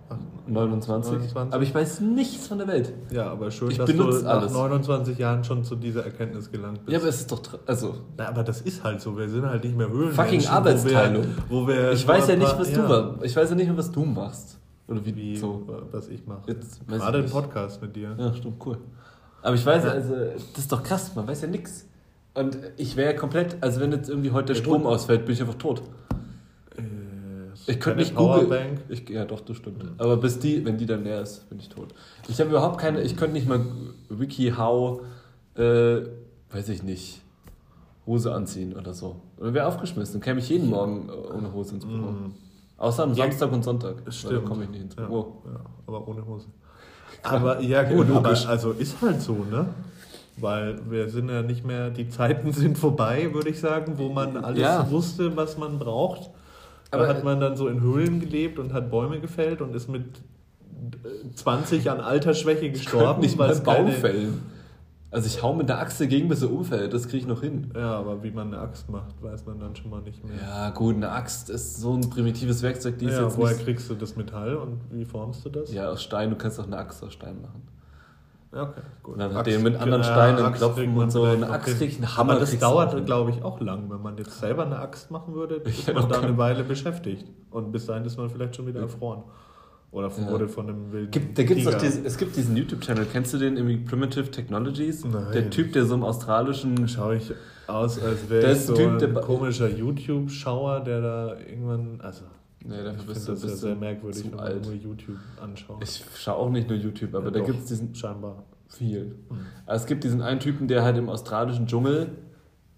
S2: Ach,
S3: 29.
S2: 29.
S3: Aber ich weiß nichts von der Welt.
S2: Ja, aber schön,
S3: Ich
S2: dass du nach
S3: alles.
S2: 29 Jahren schon zu dieser Erkenntnis gelangt bist.
S3: Ja, aber es ist doch. Also,
S2: Na, aber das ist halt so. Wir sind halt nicht mehr Höhlen.
S3: Fucking Arbeitsteilung.
S2: Wo wir, wo wir
S3: ich weiß ja nicht, was du machst. Ich weiß ja nicht mehr, was du machst. Oder wie,
S2: Wie,
S3: so.
S2: was ich mache. Gerade ein. Podcast mit dir.
S3: Ja, stimmt, cool. Aber ich weiß,
S2: Ja.
S3: also, das ist doch krass, man weiß ja nichts. Und ich wäre komplett, also wenn jetzt irgendwie heute der
S2: Ja,
S3: Strom ausfällt, bin ich einfach tot.
S2: Äh,
S3: Ich könnte nicht googeln. Ja, doch, das stimmt. Aber bis die, wenn die dann leer ist, bin ich tot. Ich habe überhaupt keine, ich könnte nicht mal WikiHow, äh, weiß ich nicht, Hose anziehen oder so. Oder wäre aufgeschmissen, dann käme ich jeden Morgen äh, ohne Hose ins Büro.
S2: Mm,
S3: Außer am
S2: Ja,
S3: Samstag und Sonntag.
S2: Stimmt.
S3: Da komme ich nicht ins
S2: ja,
S3: Büro.
S2: ja, aber ohne Hose. Aber [LAUGHS] ja, gut,
S3: Oh,
S2: aber
S3: logisch.
S2: also ist halt so, ne? Weil wir sind ja nicht mehr, die Zeiten [LAUGHS] sind vorbei, würde ich sagen, wo man alles
S3: Ja.
S2: wusste, was man braucht. Da
S3: Aber-
S2: hat man dann so in Höhlen gelebt und hat Bäume gefällt und ist mit äh, 20 an Altersschwäche gestorben,
S3: nicht
S2: weil es keine,
S3: fällen. Also ich hau mit der Achse gegen, bis er umfällt, das kriege ich noch hin.
S2: Ja, aber wie man eine Axt macht, weiß man dann schon mal nicht mehr.
S3: Ja, gut, eine Axt ist so ein primitives Werkzeug, die ist
S2: Ja,
S3: jetzt
S2: woher
S3: nicht...
S2: kriegst du das Metall und wie formst du das?
S3: Ja, aus Stein, du kannst auch eine Axt aus Stein machen.
S2: Ja, okay, gut.
S3: Und dann
S2: Axt-
S3: den mit anderen
S2: ja,
S3: Steinen
S2: Axt
S3: klopfen
S2: kriegt
S3: und so. Eine Axt
S2: hin.
S3: krieg ich, einen Hammer
S2: Aber das dauert, glaube ich, auch lang. Wenn man jetzt selber eine Axt machen würde, [LAUGHS] ist man
S3: auch
S2: da eine Weile beschäftigt. Und bis dahin ist man vielleicht schon wieder erfroren. Oder
S3: Ja.
S2: wurde von einem wilden
S3: Gibt, da gibt's
S2: Tiger.
S3: doch diesen, es gibt diesen YouTube-Channel, kennst du den irgendwie Primitive Technologies?
S2: Nein.
S3: Der Typ, der so im australischen.
S2: Schaue ich aus, als wäre
S3: Der
S2: ich so
S3: ein Typ,
S2: ein komischer YouTube-Schauer, der da irgendwann. Also,
S3: Nee, dafür
S2: ich
S3: bist du,
S2: das ja
S3: bist
S2: sehr
S3: du
S2: merkwürdig, wenn
S3: alt.
S2: nur YouTube anschaut.
S3: Ich schaue auch nicht nur YouTube, aber
S2: Ja,
S3: da gibt es diesen
S2: Scheinbar.
S3: viel. Also es gibt diesen einen Typen, der halt im australischen Dschungel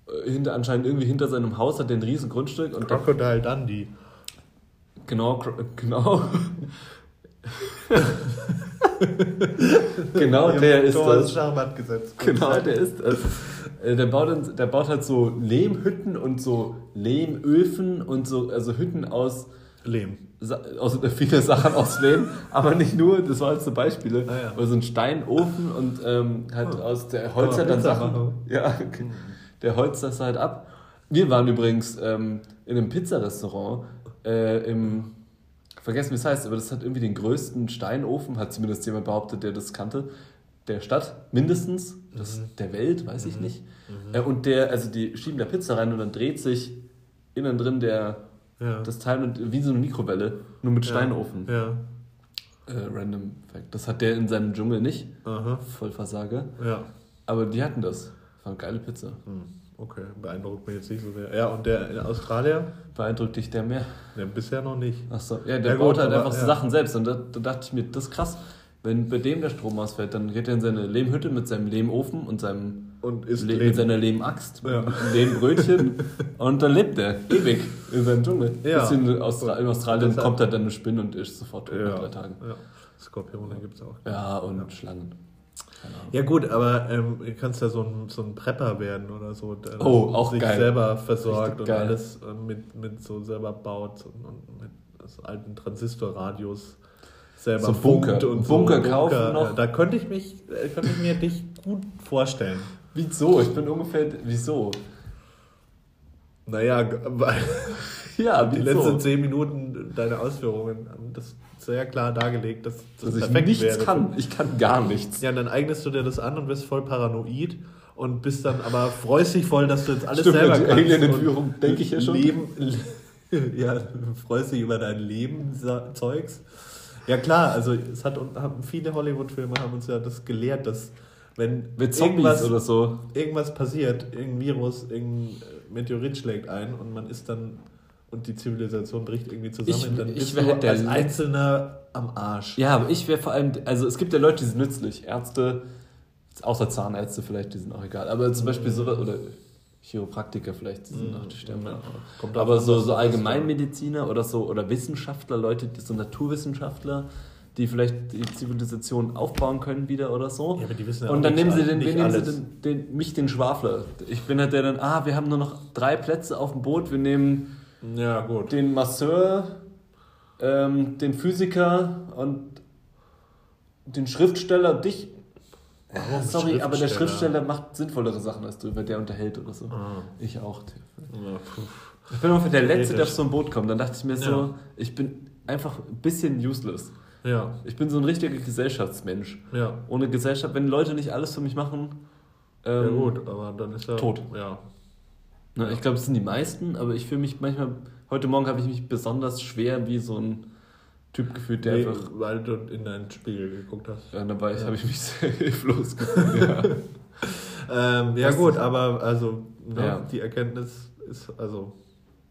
S3: äh, hinter, anscheinend irgendwie hinter seinem Haus hat, der ein riesen Grundstück und da,
S2: Crocodile Dundee.
S3: genau, [LAUGHS] genau. [LAUGHS] genau, der ist das.
S2: Gesetzt.
S3: Genau, der ist das. Der baut, dann, der baut halt so Lehmhütten und so Lehmöfen und so, also Hütten aus,
S2: Lehm.
S3: Aus [LAUGHS] viele Sachen aus Lehm, aber nicht nur, das waren halt so Beispiele.
S2: Ah, ja.
S3: Aber so ein Steinofen und ähm, halt
S2: Ah.
S3: aus der
S2: Kann
S3: Holz
S2: man
S3: halt dann Sachen.
S2: machen.
S3: Ja, der holzt das halt ab. Wir waren übrigens ähm, in einem Pizzarestaurant äh, im, vergessen wie es heißt, aber das hat irgendwie den größten Steinofen, hat zumindest jemand behauptet, der das kannte, der Stadt, mindestens, das
S2: Mhm.
S3: der Welt, weiß ich nicht. Äh, und der, also die schieben da Pizza rein und dann dreht sich innen drin der,
S2: Ja.
S3: das Teil und, wie so eine Mikrowelle, nur mit Steinofen.
S2: Ja.
S3: Äh, random Fact. Das hat der in seinem Dschungel nicht.
S2: Aha.
S3: Vollversager.
S2: Ja.
S3: Aber die hatten das. War eine geile Pizza.
S2: Hm. Okay, beeindruckt mich jetzt nicht so sehr. Ja, und der in Australier?
S3: Beeindruckt dich der mehr?
S2: Ja, bisher noch nicht.
S3: Achso, ja, der
S2: Ja,
S3: baut
S2: gut,
S3: halt
S2: aber,
S3: einfach so
S2: ja.
S3: Sachen selbst. Und da, da dachte ich mir, das ist krass. Wenn bei dem der Strom ausfällt, dann geht er in seine Lehmhütte mit seinem Lehmofen und seinem
S2: Und ist
S3: Le
S2: Lehm.
S3: mit seiner Lehmaxt,
S2: Ja.
S3: Lehmbrötchen [LAUGHS] und dann lebt er ewig in seinem Dschungel.
S2: Ja.
S3: Bis in, Austra in Australien kommt halt dann eine Spinne und ist sofort tot nach
S2: Ja.
S3: drei Tagen.
S2: ja. Skorpione gibt es auch.
S3: Ja, und Schlangen.
S2: Ja gut, aber ähm, du kannst ja so ein, so ein Prepper werden oder so, der
S3: Oh, auch
S2: sich
S3: geil.
S2: selber versorgt
S3: Richtig
S2: und
S3: geil.
S2: alles äh, mit, mit so selber baut und, mit so alten Transistorradios selber
S3: So Bunker.
S2: und
S3: Bunker
S2: so.
S3: kaufen noch.
S2: Ja, da könnte ich mich, äh, könnte ich mir dich gut vorstellen.
S3: Wieso? Ich bin ungefähr. Wieso?
S2: Naja, [LAUGHS] weil
S3: Ja,
S2: die letzten zehn Minuten deiner Ausführungen haben das sehr klar dargelegt, dass das
S3: Dass ich nichts
S2: wäre.
S3: kann. Ich kann gar nichts.
S2: Ja, dann eignest du dir das an und wirst voll paranoid und bist dann aber freust dich voll, dass du jetzt alles
S3: Stimmt,
S2: selber kannst.
S3: Alien-Entführung
S2: und
S3: denke ich ja schon.
S2: Leben, [LAUGHS] ja, freust dich über dein Leben Zeugs. Ja klar, also es hat und haben viele Hollywood-Filme haben uns ja das gelehrt, dass wenn
S3: Mit
S2: irgendwas,
S3: oder so.
S2: irgendwas passiert, irgendein Virus, irgendein Meteorit schlägt ein und man ist dann und die Zivilisation bricht irgendwie zusammen,
S3: Ich-
S2: dann
S3: ich
S2: bist du
S3: halt der
S2: als Einzelner am Arsch.
S3: Ja, aber ich wäre vor allem, also es gibt ja Leute, die sind nützlich. Ärzte, außer Zahnärzte vielleicht, die sind auch egal. Aber zum Beispiel so, oder Chiropraktiker vielleicht, die sind auch, die sterben
S2: Ja.
S3: auch.
S2: Kommt
S3: Aber so, so Allgemeinmediziner oder so, oder Wissenschaftler, Leute, die so Naturwissenschaftler, die vielleicht die Zivilisation aufbauen können wieder oder so.
S2: Ja, aber die wissen ja
S3: Und dann nehmen sie, den, nehmen sie den, den, mich, den Schwafler. Ich bin halt der dann, ah, wir haben nur noch drei Plätze auf dem Boot, wir nehmen
S2: Ja, gut.
S3: den Masseur, ähm, den Physiker und den Schriftsteller, dich.
S2: Warum
S3: Sorry, aber der
S2: Schriftsteller?
S3: Macht sinnvollere Sachen als du, weil der unterhält oder so.
S2: Ah.
S3: Ich auch.
S2: Ja.
S3: Ich bin ungefähr der Letzte, der auf so ein Boot kommt. Dann dachte ich mir so,
S2: Ja.
S3: ich bin einfach ein bisschen useless.
S2: Ja,
S3: Ich bin so ein richtiger Gesellschaftsmensch.
S2: ja.
S3: Ohne Gesellschaft, wenn Leute nicht alles für mich machen.
S2: Ja
S3: Ähm,
S2: gut, aber dann ist er
S3: tot.
S2: Ja.
S3: Na, ich glaube, es sind die meisten, aber ich fühle mich manchmal. Heute Morgen habe ich mich besonders schwer wie so ein Typ gefühlt, der
S2: Nee,
S3: einfach.
S2: weil du in deinen Spiegel geguckt hast.
S3: Ja, dabei
S2: Ja.
S3: habe ich mich [LAUGHS] sehr hilflos gefühlt. Ja. [LAUGHS]
S2: Ähm, ja gut, aber also ne,
S3: Ja.
S2: die Erkenntnis ist also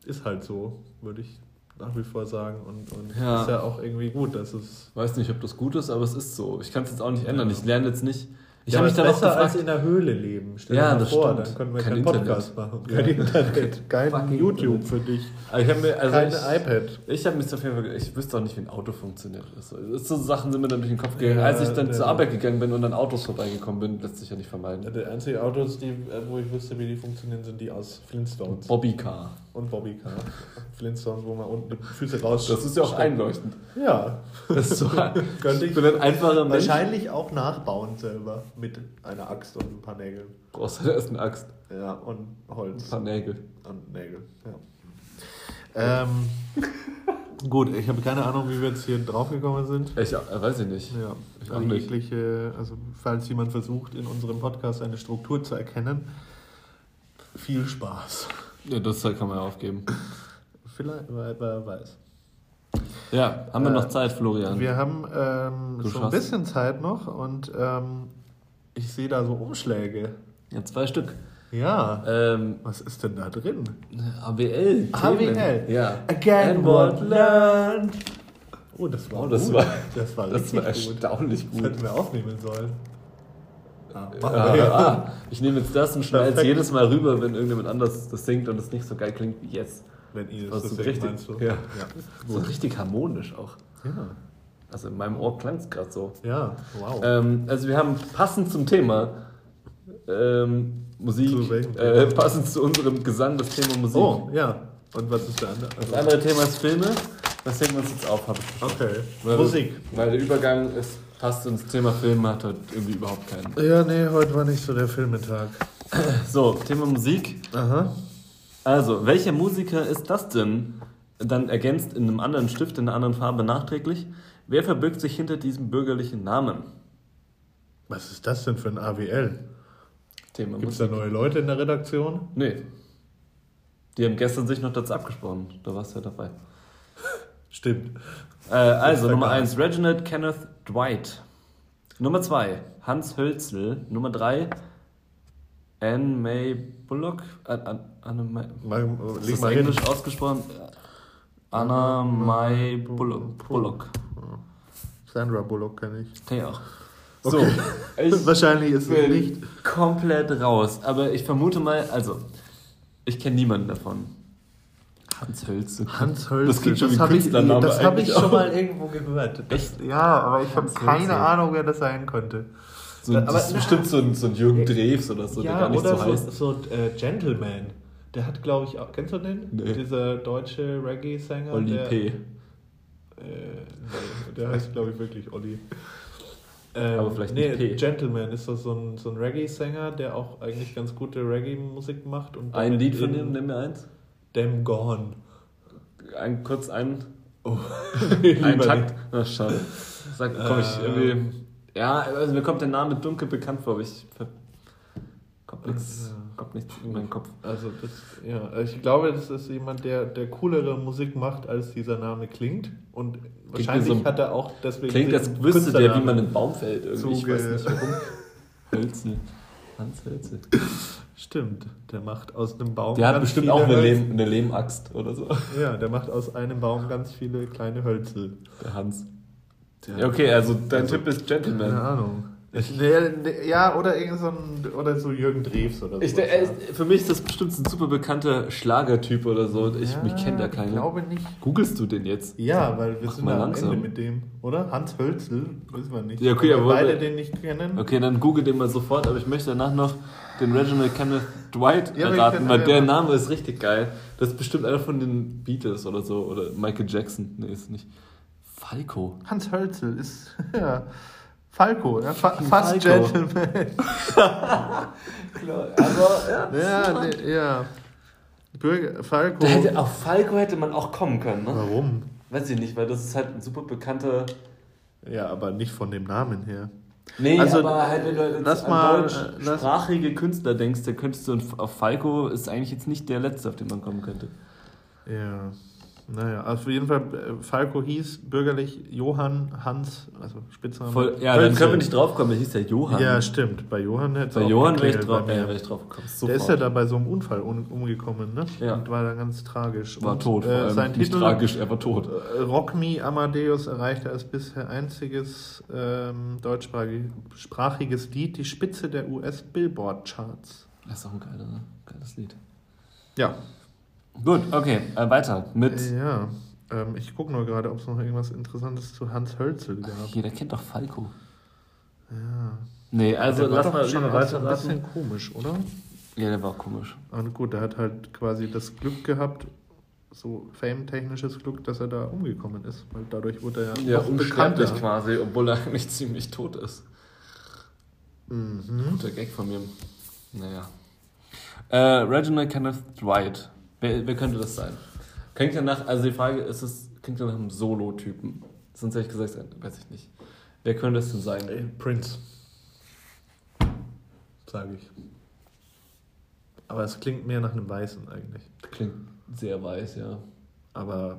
S2: ist halt so, würde ich nach wie vor sagen und, und
S3: Ja.
S2: ist ja auch irgendwie gut, dass es
S3: Weiß nicht, ob das gut ist, aber es ist so. Ich kann es jetzt auch nicht ändern. Ich lerne jetzt nicht. Ich
S2: ja,
S3: habe mich dann auch
S2: besser als
S3: gefragt.
S2: in der Höhle leben. Stell
S3: Ja,
S2: dir
S3: das
S2: vor,
S3: stimmt.
S2: dann können wir
S3: Kein
S2: keinen
S3: Internet.
S2: Podcast machen.
S3: Ja.
S2: Kein Internet, [LAUGHS] kein
S3: Fucking
S2: YouTube
S3: Internet.
S2: für dich,
S3: Aber ich mir, also
S2: kein
S3: ich,
S2: iPad.
S3: ich habe mich auf jeden Fall, ich wüsste auch nicht, wie ein Auto funktioniert. Also, so Sachen sind mir dann durch den Kopf gegangen.
S2: Ja,
S3: Als ich dann zur Arbeit gegangen bin und an Autos vorbeigekommen bin, lässt sich ja nicht vermeiden.
S2: Die einzigen Autos, die, äh, wo ich wüsste, wie die funktionieren, sind die aus Flintstones
S3: Bobbycar.
S2: und Bobbycar. Flintstones, wo man unten die Füße raus.
S3: Das ist ja auch einleuchtend.
S2: Ja,
S3: Das ist so, [LAUGHS]
S2: könnte
S3: ich
S2: ich
S3: bin ein einfacher Mensch.
S2: wahrscheinlich auch nachbauen selber mit einer Axt und ein paar Nägeln.
S3: Brauchst du erst eine Axt,
S2: Ja, und
S3: ein
S2: Holz
S3: paar Nägel.
S2: und Nägel. Ja. Ähm, [LAUGHS] gut, ich habe keine Ahnung, wie wir jetzt hier draufgekommen sind.
S3: Ich äh, weiß ich nicht.
S2: Ja,
S3: Ich
S2: also
S3: nicht.
S2: jegliche, also falls jemand versucht, in unserem Podcast eine Struktur zu erkennen, viel Spaß.
S3: Ja, das kann man ja aufgeben.
S2: Vielleicht, wer, weiß.
S3: Ja, haben wir
S2: Äh,
S3: noch Zeit, Florian?
S2: Wir haben ähm, so ein bisschen Zeit noch und ähm, ich sehe da so Umschläge.
S3: Ja, zwei Stück.
S2: Ja.
S3: Ähm,
S2: Was ist denn da drin?
S3: AWL.
S2: AWL.
S3: Ja.
S2: Again what learned. Oh, das war
S3: Oh, das
S2: gut.
S3: war-
S2: das war
S3: Das war
S2: gut.
S3: erstaunlich
S2: Das
S3: gut.
S2: hätten wir aufnehmen sollen. Ah, machen
S3: Ah,
S2: wir ja.
S3: ah, ich nehme jetzt das und schneide es jedes Mal rüber, wenn irgendjemand anders das singt und es nicht so geil klingt wie jetzt.
S2: Wenn ihr das
S3: so richtig, ja.
S2: Ja.
S3: So richtig harmonisch auch.
S2: Ja.
S3: Also in meinem Ohr klang es gerade so.
S2: ja, wow.
S3: Ähm, also wir haben passend zum Thema ähm, Musik, äh, passend zu unserem Gesang das Thema Musik.
S2: oh, ja. Und was ist der andere?
S3: Das andere Thema ist Filme. Das heben wir uns jetzt auf.
S2: Okay.
S3: Weil-
S2: Musik.
S3: Weil der Übergang ist, passt ins Thema Film, hat heute irgendwie überhaupt keinen.
S2: Ja, nee, heute war nicht so der Filmetag. [CLEARS THROAT]
S3: So, Thema Musik.
S2: Aha.
S3: Also, welcher Musiker ist das denn? Dann ergänzt in einem anderen Stift, in einer anderen Farbe nachträglich. Wer verbirgt sich hinter diesem bürgerlichen Namen?
S2: Was ist das denn für ein AWL? Gibt es da neue Leute in der Redaktion?
S3: Nee. Die haben gestern sich noch dazu abgesprochen. Da warst du ja dabei.
S2: Stimmt.
S3: Äh, also, Nummer
S2: egal.
S3: 1, Reginald Kenneth Dwight. Nummer 2, Hans Hölzl. Nummer 3, Anne May Bullock. An, Anne May, ist das
S2: mal
S3: Englisch ausgesprochen? Anna May Bullock.
S2: Sandra Bullock kenne ich.
S3: Auch.
S2: Okay.
S3: So, [LAUGHS] ich
S2: Wahrscheinlich ist es nicht.
S3: komplett raus. Aber ich vermute mal, also, ich kenne niemanden davon. Hans Hölzl.
S2: Hans Hölzl.
S3: Das klingt schon wie ein
S2: habe ich,
S3: Künstlername
S2: das hab ich schon
S3: auch.
S2: mal irgendwo gehört. [LAUGHS]
S3: Echt?
S2: Ja, aber ich habe keine
S3: Hölzl.
S2: Ahnung, wer das sein könnte.
S3: So,
S2: Aber-
S3: das ist bestimmt so ein, so ein Jürgen Drews oder so, der gar nicht
S2: oder
S3: so heißt.
S2: so äh, Gentleman. Der hat, glaube ich, auch. Kennst du den?
S3: Nee.
S2: Dieser deutsche Reggae-Sänger. Der,
S3: P.
S2: Äh, nee, der heißt, glaube ich, wirklich Olli. Ähm,
S3: Aber vielleicht
S2: nee,
S3: P.
S2: Gentleman ist so, so ein, so ein Reggae-Sänger, der auch eigentlich ganz gute Reggae-Musik macht. Und
S3: Ein Lied von dem, nimm mir eins.
S2: Them Gone.
S3: Ein, kurz ein,
S2: Oh. [LAUGHS] [LAUGHS]
S3: ein Takt. Ach, schade. Sag, komm ich
S2: Ähm.
S3: irgendwie. Ja, also mir kommt der Name dunkel bekannt vor, aber ich. Kommt nichts,
S2: Ja.
S3: Kommt nichts in meinen Kopf.
S2: Also das, ja, ich glaube, das ist jemand, der, der coolere Musik macht, als dieser Name klingt. Und wahrscheinlich
S3: wie so-
S2: hat er auch deswegen.
S3: Klingt, als wüsste der, wie man einen Baum fällt. Irgendwie. Ich weiß nicht warum. Hölzel. Hans Hölzel.
S2: Stimmt, der macht aus einem Baum.
S3: Der hat
S2: ganz
S3: bestimmt
S2: viele
S3: auch eine, Lehm, eine Lehmaxt oder so.
S2: Ja, der macht aus einem Baum ganz viele kleine Hölzel.
S3: Der Hans.
S2: Der-
S3: Ja, okay, also dein
S2: Also,
S3: Tipp ist
S2: Keine
S3: Gentleman.
S2: Ahnung. Ich, ja, oder irgend so ein, oder so Jürgen Drews oder so.
S3: Ich, der, er ist- für mich ist das bestimmt ein super bekannter Schlagertyp oder so. Ich, mich kennt da
S2: Ich
S3: keiner.
S2: glaube nicht.
S3: Googlest du den jetzt?
S2: Ja, weil wir
S3: Mach
S2: sind
S3: mal
S2: am
S3: langsam.
S2: Ende mit dem, oder? Hans Hölzel, wissen wir nicht.
S3: Ja, okay,
S2: Weil
S3: aber
S2: beide
S3: wir-
S2: den nicht kennen.
S3: Okay, dann google den mal sofort, aber ich möchte danach noch den Reginald Kenneth Dwight
S2: Ja,
S3: erraten, weil
S2: ja,
S3: der
S2: ja.
S3: Name ist richtig geil. Das ist bestimmt einer von den Beatles oder so, oder Michael Jackson. Nee, ist nicht. Falco.
S2: Hans Hölzel ist, [LAUGHS] ja, Falco, ja, fa fast
S3: Falco.
S2: Gentleman.
S3: Klar, [LAUGHS] aber ja. [LAUGHS]
S2: Ja, nee, ja. Bürger, Falco.
S3: Hätte, auf Falco hätte man auch kommen können, ne?
S2: Warum?
S3: Weiß ich nicht, weil das ist halt ein super bekannter.
S2: Ja, aber nicht von dem Namen her.
S3: Nee,
S2: Also,
S3: aber halt, wenn du jetzt
S2: lass
S3: an
S2: mal, äh,
S3: deutschsprachige Künstler denkst, dann könntest du auf Falco ist eigentlich jetzt nicht der letzte, auf den man kommen könnte.
S2: Ja, naja, auf jeden Fall, äh, Falco hieß bürgerlich Johann Hans, also Spitzname.
S3: Voll, ja, dann
S2: Hölzel.
S3: können wir nicht drauf kommen, der hieß ja Johann.
S2: Ja, stimmt. Bei Johann hätte
S3: Bei
S2: auch
S3: Johann wäre ich, drauf,
S2: bei
S3: ja, wär ich drauf gekommen.
S2: Der ist ja da bei so einem Unfall um, umgekommen, ne?
S3: Ja.
S2: Und war dann ganz tragisch.
S3: war
S2: Und,
S3: tot. vor
S2: Äh,
S3: allem.
S2: sein
S3: nicht
S2: Titel
S3: tragisch, er war tot.
S2: äh, Rock Me Amadeus erreichte als bisher einziges ähm, deutschsprachiges Lied die Spitze der US-Billboard-Charts.
S3: Das ist auch ein geiler, geiles Lied.
S2: Ja.
S3: Gut, okay, äh, weiter mit.
S2: Ja. Ähm, ich gucke nur gerade, ob es noch irgendwas Interessantes zu Hans Hölzel gab.
S3: Jeder kennt doch Falco.
S2: Ja.
S3: Nee, also
S2: Der war
S3: lass mal,
S2: auch so ein bisschen komisch, oder?
S3: Ja, der war auch komisch.
S2: Und gut, er hat halt quasi das Glück gehabt, so fame-technisches Glück, dass er da umgekommen ist. Weil dadurch wurde er
S3: Ja, unsterblich
S2: bekannter.
S3: quasi, obwohl er eigentlich ziemlich tot ist.
S2: Mhm.
S3: Guter Gag von mir. Naja. Äh, Reginald Kenneth Dwight. Wer, wer könnte das sein? Klingt ja nach, also die Frage ist es, klingt ja nach einem Solo-Typen. Sonst hätte ich gesagt, äh, weiß ich nicht. Wer könnte es denn sein?
S2: Ey, Prince. Sage ich. Aber es klingt mehr nach einem Weißen eigentlich.
S3: Klingt sehr weiß, ja.
S2: Aber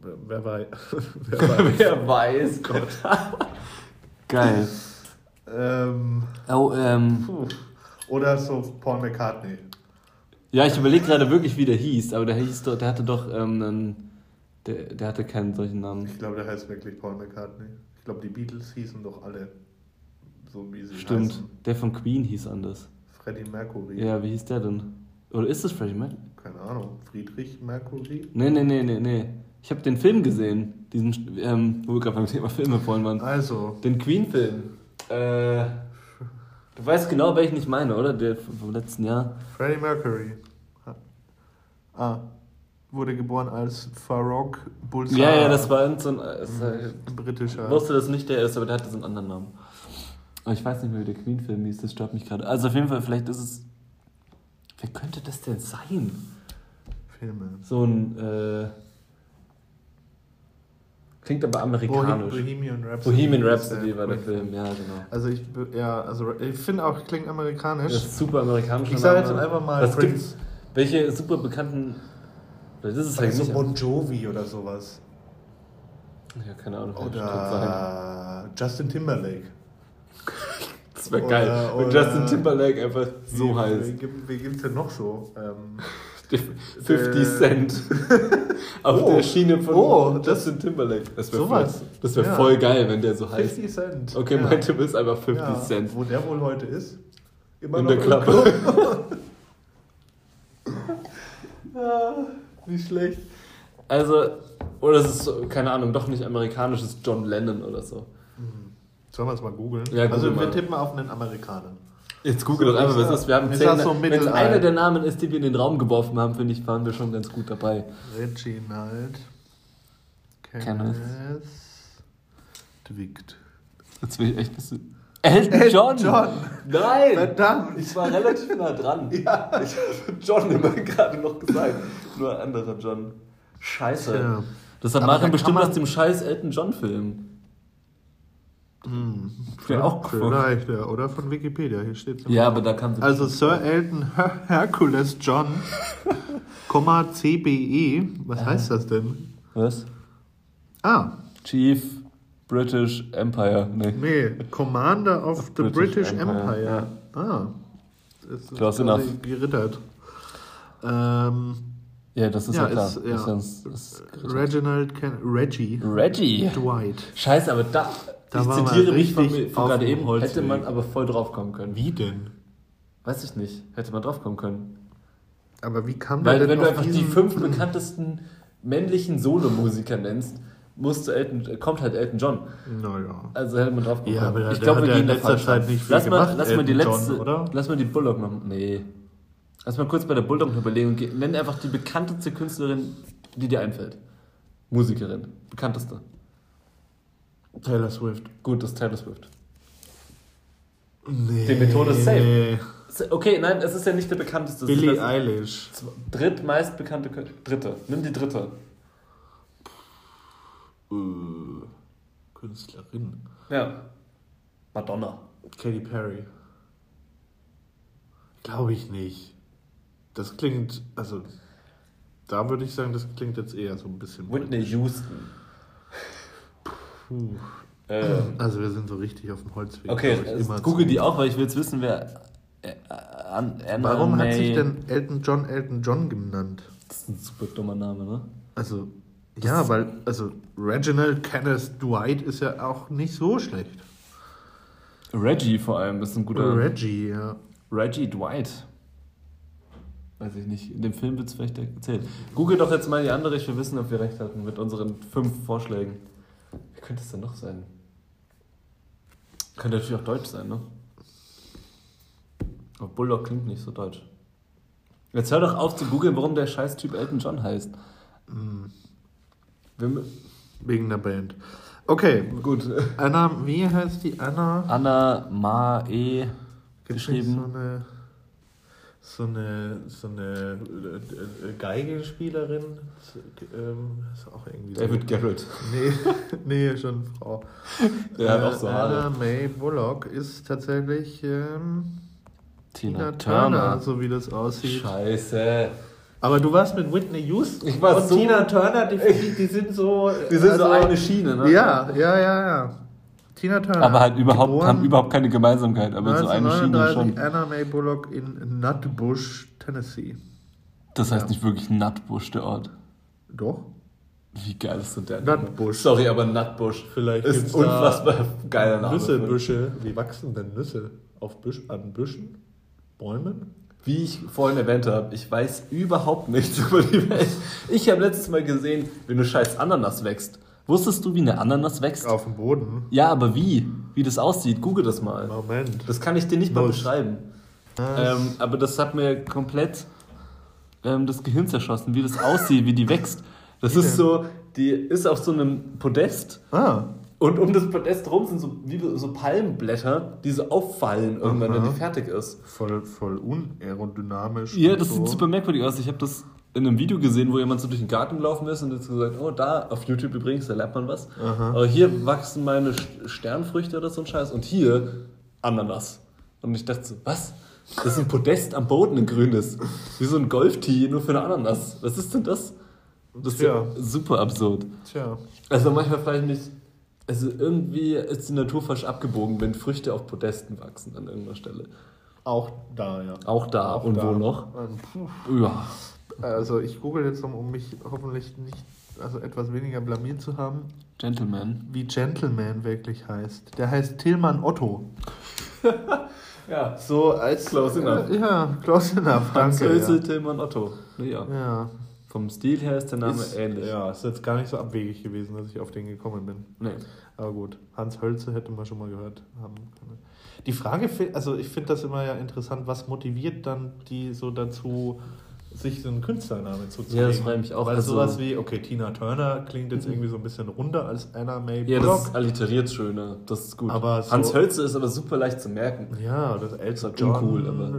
S2: Wer, wer [LAUGHS] [LAUGHS] weiß. wer weiß.
S3: Wer weiß. Gott. Geil.
S2: ähm,
S3: Oh, ähm.
S2: puh. Oder so Paul McCartney.
S3: Ja, ich überlege gerade wirklich, wie der hieß, aber der hieß doch, der hatte doch ähm, einen, der, der hatte keinen solchen Namen.
S2: Ich glaube, der heißt wirklich Paul McCartney. Ich glaube, die Beatles hießen doch alle so, wie sie
S3: Stimmt.
S2: heißen.
S3: Der von Queen hieß anders.
S2: Freddie Mercury.
S3: Ja, wie hieß der denn? Oder ist es Freddie Mercury?
S2: Keine Ahnung. Friedrich Mercury?
S3: Nee, nee, nee, nee, nee. Ich habe den Film gesehen, diesen, ähm, wo wir gerade beim Thema Filme vorhin waren.
S2: Also,
S3: Den Queen-Film. Äh, du weißt genau, welchen ich meine, oder? Der vom letzten Jahr.
S2: Freddie Mercury. Ah, wurde geboren als Farouk Bulsara.
S3: Ja, ja, das war so ein. äh, äh,
S2: ein britischer.
S3: Ich wusste, dass es nicht der ist, aber der hatte so einen anderen Namen. Aber ich weiß nicht mehr, wie der Queen-Film hieß, das stört mich gerade. Also auf jeden Fall, vielleicht ist es. Wer könnte das denn sein?
S2: Filme.
S3: So ein. Äh, klingt aber amerikanisch.
S2: Bohemian Rhapsody.
S3: Bohemian Rhapsody war der Film, ja, genau.
S2: Also ich, ja, also ich finde auch, klingt amerikanisch.
S3: Das ist super amerikanisch.
S2: Ich sag jetzt einfach mal
S3: Was
S2: Prince.
S3: Welche super bekannten. Das ist es halt nicht.
S2: Bon Jovi oder sowas.
S3: Ja, keine Ahnung.
S2: Oder Justin Timberlake.
S3: Das wäre geil, wenn Justin Timberlake einfach so heißt.
S2: Wie, gibt- gibt's denn noch so? Ähm,
S3: 50
S2: Äh,
S3: Cent. [LAUGHS] Auf
S2: Oh.
S3: der Schiene von
S2: Oh, das-
S3: Justin Timberlake. Das wäre voll, das wär
S2: Ja.
S3: voll geil, wenn der so heißt.
S2: 50 Cent.
S3: Okay,
S2: ja.
S3: mein Tipp ist einfach 50
S2: ja.
S3: Cent.
S2: Wo der wohl heute ist? Immer
S3: In
S2: noch
S3: der Klappe. [LAUGHS]
S2: Ja, nicht schlecht.
S3: Also, oder es ist, keine Ahnung, doch nicht amerikanisch, es ist John Lennon oder so.
S2: Sollen wir es mal googeln?
S3: Ja,
S2: also wir
S3: mal.
S2: tippen auf einen Amerikaner.
S3: Jetzt google doch einfach, was ist. Wir haben
S2: Ist
S3: zehn.
S2: das so
S3: Wenn es einer der Namen ist, die wir in den Raum geworfen haben, finde ich, waren wir schon ganz gut dabei.
S2: Reginald
S3: Kenneth.
S2: Kenneth Dwigt.
S3: Jetzt will ich echt wissen. Elton John!
S2: John.
S3: Nein!
S2: Verdammt!
S3: Ich war relativ nah dran. [LAUGHS] Ja. Ich habe John immer gerade noch gesagt. Nur ein anderer John. Scheiße.
S2: Tja.
S3: Das hat
S2: Aber da
S3: Marian
S2: kann
S3: bestimmt aus dem scheiß Elton John-Film.
S2: Hm.
S3: Ja, auch.
S2: Vielleicht, ja. Oder von Wikipedia. Hier steht
S3: Ja, aber da sie.
S2: Also Sir Elton Her Hercules John, [LAUGHS] Komma CBE. Was heißt das denn?
S3: Was?
S2: Ah,
S3: Chief British Empire. Nee.
S2: nee. Commander of the
S3: British
S2: British,
S3: Empire,
S2: Empire. Ah. Das ist
S3: Close enough.
S2: gerittert. Ähm,
S3: Ja, das ist ja,
S2: Ja,
S3: klar.
S2: ist-
S3: Das
S2: ja.
S3: ist ganz- das ist
S2: Reginald Ken Reggie
S3: Reggie.
S2: Dwight.
S3: Scheiße, aber da.
S2: Da
S3: ich zitiere mich von, von gerade eben.
S2: Holzweg.
S3: Hätte man aber voll drauf kommen können.
S2: Wie denn?
S3: Weiß ich nicht. Hätte man drauf kommen können.
S2: Aber wie kam
S3: Weil
S2: der
S3: wenn
S2: denn
S3: du einfach die fünf bekanntesten männlichen Solomusiker nennst, musst du Elton, kommt halt Elton John.
S2: Naja.
S3: Also hätte man drauf kommen
S2: Ja,
S3: können.
S2: aber
S3: ich glaube, wir
S2: ja
S3: gehen da falsch
S2: Zeit
S3: rein.
S2: nicht viel
S3: lass mal,
S2: gemacht,
S3: lass mal die
S2: Elton
S3: letzte,
S2: John, oder?
S3: Lass mal die Bulldog noch. Nee. Lass mal kurz bei der Bulldog noch überlegen und geh- nenn einfach die bekannteste Künstlerin, die dir einfällt. Musikerin. Bekannteste.
S2: Taylor Swift.
S3: Gut, das ist Taylor Swift.
S2: Nee.
S3: Die Methode ist safe. Okay, nein, es ist ja nicht der bekannteste.
S2: Billie Eilish.
S3: Drittmeistbekannte Dritte. Nimm die dritte.
S2: Äh, Künstlerin.
S3: Ja. Madonna.
S2: Katy Perry. Glaube ich nicht. Das klingt, also, da würde ich sagen, das klingt jetzt eher so ein bisschen.
S3: Whitney Houston.
S2: Puh.
S3: Ähm,
S2: Also, wir sind so richtig auf dem Holzweg.
S3: okay,
S2: ich, immer
S3: google die auch, weil ich will jetzt wissen, wer. Äh, An- Anna
S2: Warum hat
S3: May-
S2: sich denn Elton John Elton John genannt?
S3: Das ist ein super dummer Name, ne?
S2: Also, ja, weil, also, Reginald Kenneth Dwight ist ja auch nicht so schlecht.
S3: Reggie vor allem ist ein guter.
S2: Reggie, ja.
S3: Reggie Dwight. Weiß ich nicht. In dem Film wird es vielleicht erzählt. Google doch jetzt mal die andere, ich will wissen, ob wir recht hatten mit unseren fünf Vorschlägen. Wie könnte es denn noch sein? Könnte natürlich auch deutsch sein, ne? Aber Bulldog klingt nicht so deutsch. Jetzt hör doch auf zu googeln, warum der scheiß Typ Elton John heißt. Mü-
S2: Wegen der Band. Okay,
S3: gut.
S2: Anna, wie heißt die Anna?
S3: Anna Mae geschrieben.
S2: So eine, so eine, so eine äh, äh, Geigenspielerin. So, ähm, ist auch irgendwie
S3: David
S2: so.
S3: Garrett.
S2: Nee, [LAUGHS] nee, schon Frau.
S3: Der hat
S2: Äh,
S3: auch so Haare.
S2: Anna May Bullock ist tatsächlich ähm,
S3: Tina,
S2: Tina Turner,
S3: Turner.
S2: so wie das aussieht.
S3: Scheiße.
S2: Aber du warst mit Whitney Houston
S3: Ich war
S2: und
S3: so-
S2: Tina Turner, die, die, sind so...
S3: Die sind so
S2: also-
S3: eine Schiene, ne?
S2: Ja, ja, ja, ja. Tina Turner.
S3: Aber halt überhaupt,
S2: geboren
S3: haben überhaupt keine Gemeinsamkeit, aber so eine Schiene
S2: 1939,
S3: schon.
S2: Anna Mae Bullock in Nutbush, Tennessee.
S3: Das heißt
S2: Ja.
S3: nicht wirklich Nutbush, der Ort.
S2: Doch.
S3: Wie geil ist denn der?
S2: Nutbush.
S3: Sorry, aber Nutbush
S2: Vielleicht
S3: ist
S2: gibt's
S3: unfassbar geiler Name.
S2: Nüssebüsche. Wie wachsen denn Nüsse? Auf Büsch, an Büschen? Bäumen?
S3: Wie ich vorhin erwähnt habe, ich weiß überhaupt nichts [LAUGHS] über die Welt. Ich habe letztes Mal gesehen, wie eine scheiß Ananas wächst. Wusstest du, wie eine Ananas wächst?
S2: Auf dem Boden.
S3: Ja, aber wie? Wie das aussieht? Google das mal.
S2: Moment.
S3: Das kann ich dir nicht mal beschreiben. Ähm, aber das hat mir komplett ähm, das Gehirn zerschossen, wie das aussieht, wie die wächst. Das
S2: Wie
S3: ist
S2: denn?
S3: so, die ist auf so einem Podest
S2: ah.
S3: und um das Podest rum sind so, wie so Palmblätter, die so auffallen irgendwann, wenn
S2: Aha.
S3: die fertig ist.
S2: Voll, voll unaerodynamisch.
S3: Ja, das
S2: so.
S3: sieht super merkwürdig aus. Ich habe das in einem Video gesehen, wo jemand so durch den Garten gelaufen ist und jetzt gesagt, oh, da, auf YouTube übrigens, da lernt man was.
S2: Aha.
S3: Aber hier wachsen meine Sternfrüchte oder so ein Scheiß und hier Ananas. Und ich dachte so, was? Das ist ein Podest am Boden in grünes. Wie so ein Golftee, nur für eine Ananas. Was ist denn das? Das ist ja super absurd.
S2: Tja.
S3: Also manchmal frage ich mich, also irgendwie ist die Natur falsch abgebogen, wenn Früchte auf Podesten wachsen an irgendeiner Stelle.
S2: Auch da, ja.
S3: Auch da
S2: Auch
S3: und
S2: da.
S3: wo noch? Ja.
S2: Also ich google jetzt, um, um mich hoffentlich nicht, also etwas weniger blamiert zu haben,
S3: Gentleman.
S2: wie Gentleman wirklich heißt. Der heißt Tillmann Otto. [LAUGHS]
S3: Ja.
S2: So als...
S3: Close enough.
S2: Äh, ja, close enough,
S3: Hans
S2: danke. Ja.
S3: Tillmann Otto. Ja.
S2: Ja.
S3: Vom Stil her ist der Name
S2: Ist,
S3: ähnlich.
S2: Ja, ist jetzt gar nicht so abwegig gewesen, dass ich auf den gekommen bin.
S3: Nee.
S2: Aber gut, Hans Hölze hätte man schon mal gehört haben können. Die Frage, also ich finde das immer ja interessant, was motiviert dann die so dazu, sich so einen Künstlernamen zuzulegen?
S3: Ja, das ich mich auch.
S2: Weil
S3: Also-
S2: sowas wie, okay, Tina Turner klingt jetzt irgendwie so ein bisschen runder als Anna May
S3: Ja,
S2: Bullock.
S3: das ist alliteriert schöner. Das ist gut.
S2: Aber so-
S3: Hans Hölze ist aber super leicht zu merken.
S2: Ja, das
S3: Ist halt
S2: John.
S3: uncool, aber-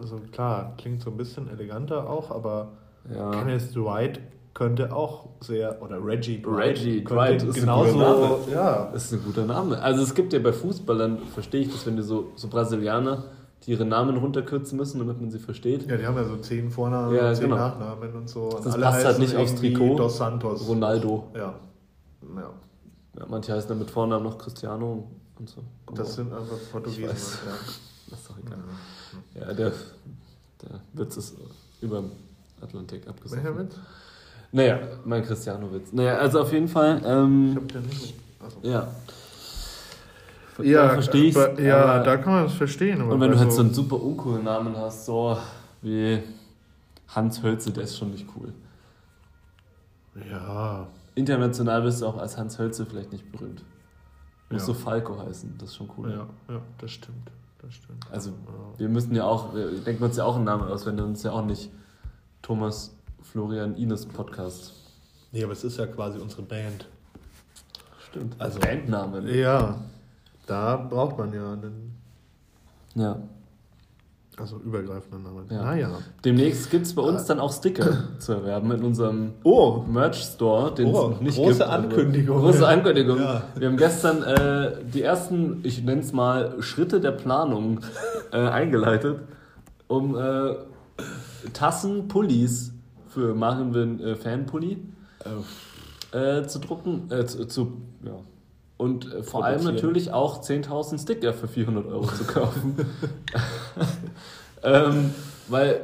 S2: Also klar, klingt so ein bisschen eleganter auch, aber
S3: Ja.
S2: Kenneth Dwight könnte auch sehr, oder Reggie Dwight.
S3: Reggie Dwight ist ein
S2: genauso,
S3: guter Name.
S2: ja.
S3: Das ist ein guter Name. Also es gibt ja bei Fußballern, verstehe ich das, wenn die so, so Brasilianer, die ihre Namen runterkürzen müssen, damit man sie versteht.
S2: Ja, die haben ja so zehn Vornamen
S3: Ja,
S2: und zehn
S3: genau.
S2: Nachnamen und so. Und
S3: Das passt halt nicht aufs Trikot.
S2: Dos Santos.
S3: Ronaldo.
S2: Ja. ja.
S3: Ja, manche heißen dann mit Vornamen noch Cristiano und so.
S2: Das sind einfach Portugiesen.
S3: Ich weiß.
S2: Ja. [LAUGHS]
S3: Das ist doch egal. Ja, der, der Witz ist über dem Atlantik abgesoffen.
S2: Welcher Witz?
S3: Naja, mein Cristiano-Witz. Naja, also auf jeden Fall,
S2: Ich
S3: ähm,
S2: hab den nicht. Also.
S3: ja.
S2: Ja,
S3: da verstehe ich
S2: aber- Ja, da kann man es verstehen. aber
S3: Und wenn du halt so einen super uncoolen Namen hast, so wie Hans Hölze, der ist schon nicht cool.
S2: Ja.
S3: International bist du auch als Hans Hölze vielleicht nicht berühmt. Du musst
S2: Ja.
S3: so Falco heißen, das ist schon cool.
S2: Ja, ja, das stimmt. Das stimmt.
S3: Also
S2: ja.
S3: wir müssen ja auch, wir denken uns ja auch einen Namen aus, wenn wir uns ja auch nicht Thomas Florian Ines Podcast.
S2: Nee, aber es ist ja quasi unsere Band.
S3: Stimmt.
S2: Also-
S3: Bandnamen.
S2: Ja. Da braucht man ja einen,
S3: Ja.
S2: also übergreifenden Namen.
S3: Ja.
S2: Naja.
S3: Demnächst gibt es bei uns dann auch Sticker zu erwerben in unserem
S2: Oh,
S3: Merch Store, den
S2: Oh,
S3: es noch nicht
S2: große
S3: gibt.
S2: Ankündigung.
S3: Große Ankündigung.
S2: Ja.
S3: Wir haben gestern äh, die ersten, ich nenne es mal, Schritte der Planung äh, eingeleitet, um äh, Tassen, Pullis für einen äh, Fanpulli äh, zu drucken, äh, zu, zu ja. Und äh, vor allem natürlich auch 10.000 Sticker für 400 Euro zu kaufen. [LAUGHS] [LAUGHS] ähm, weil äh,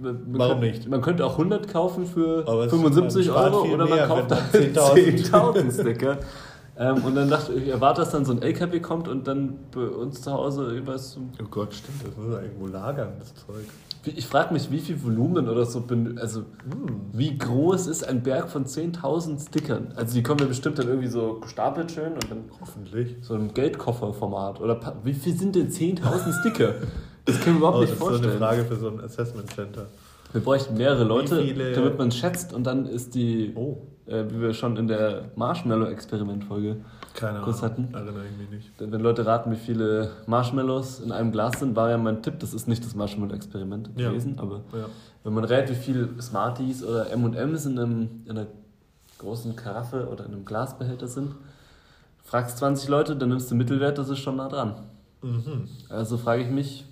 S3: man
S2: Warum
S3: könnte-
S2: nicht?
S3: Man könnte auch 100 kaufen für
S2: Aber es-
S3: 75
S2: man spart
S3: Euro oder man kauft dann
S2: man 10.000
S3: 10.000 [LAUGHS] Sticker. ähm, und dann dachte ich, ich erwarte, dass dann so ein LKW kommt und dann bei uns zu Hause jeweils so
S2: Oh Gott, stimmt, das muss ja irgendwo lagern, das Zeug.
S3: Ich frage mich, wie viel Volumen oder so, ben- also
S2: Hm.
S3: wie groß ist ein Berg von 10.000 Stickern? Also die kommen ja bestimmt dann irgendwie so gestapelt schön und dann
S2: Hoffentlich.
S3: so im Geldkofferformat. Oder wie viel sind denn 10.000 Sticker? Das können wir überhaupt
S2: Oh,
S3: nicht
S2: das ist so eine
S3: vorstellen.
S2: Frage für so ein Assessment Center.
S3: Wir bräuchten mehrere Leute, damit man schätzt und dann ist die,
S2: Oh,
S3: äh, wie wir schon in der Marshmallow-Experiment-Folge,
S2: keine
S3: Kurz
S2: Ahnung.
S3: hatten.
S2: Erinnere ich mich nicht.
S3: Denn wenn Leute raten, wie viele Marshmallows in einem Glas sind, war ja mein Tipp, das ist nicht das Marshmallow-Experiment
S2: Ja.
S3: gewesen, aber
S2: Ja.
S3: wenn man rät, wie viel Smarties oder M&M's in, einem, in einer großen Karaffe oder in einem Glasbehälter sind, fragst 20 Leute, dann nimmst du Mittelwert, das ist schon nah dran.
S2: Mhm.
S3: Also frage ich mich,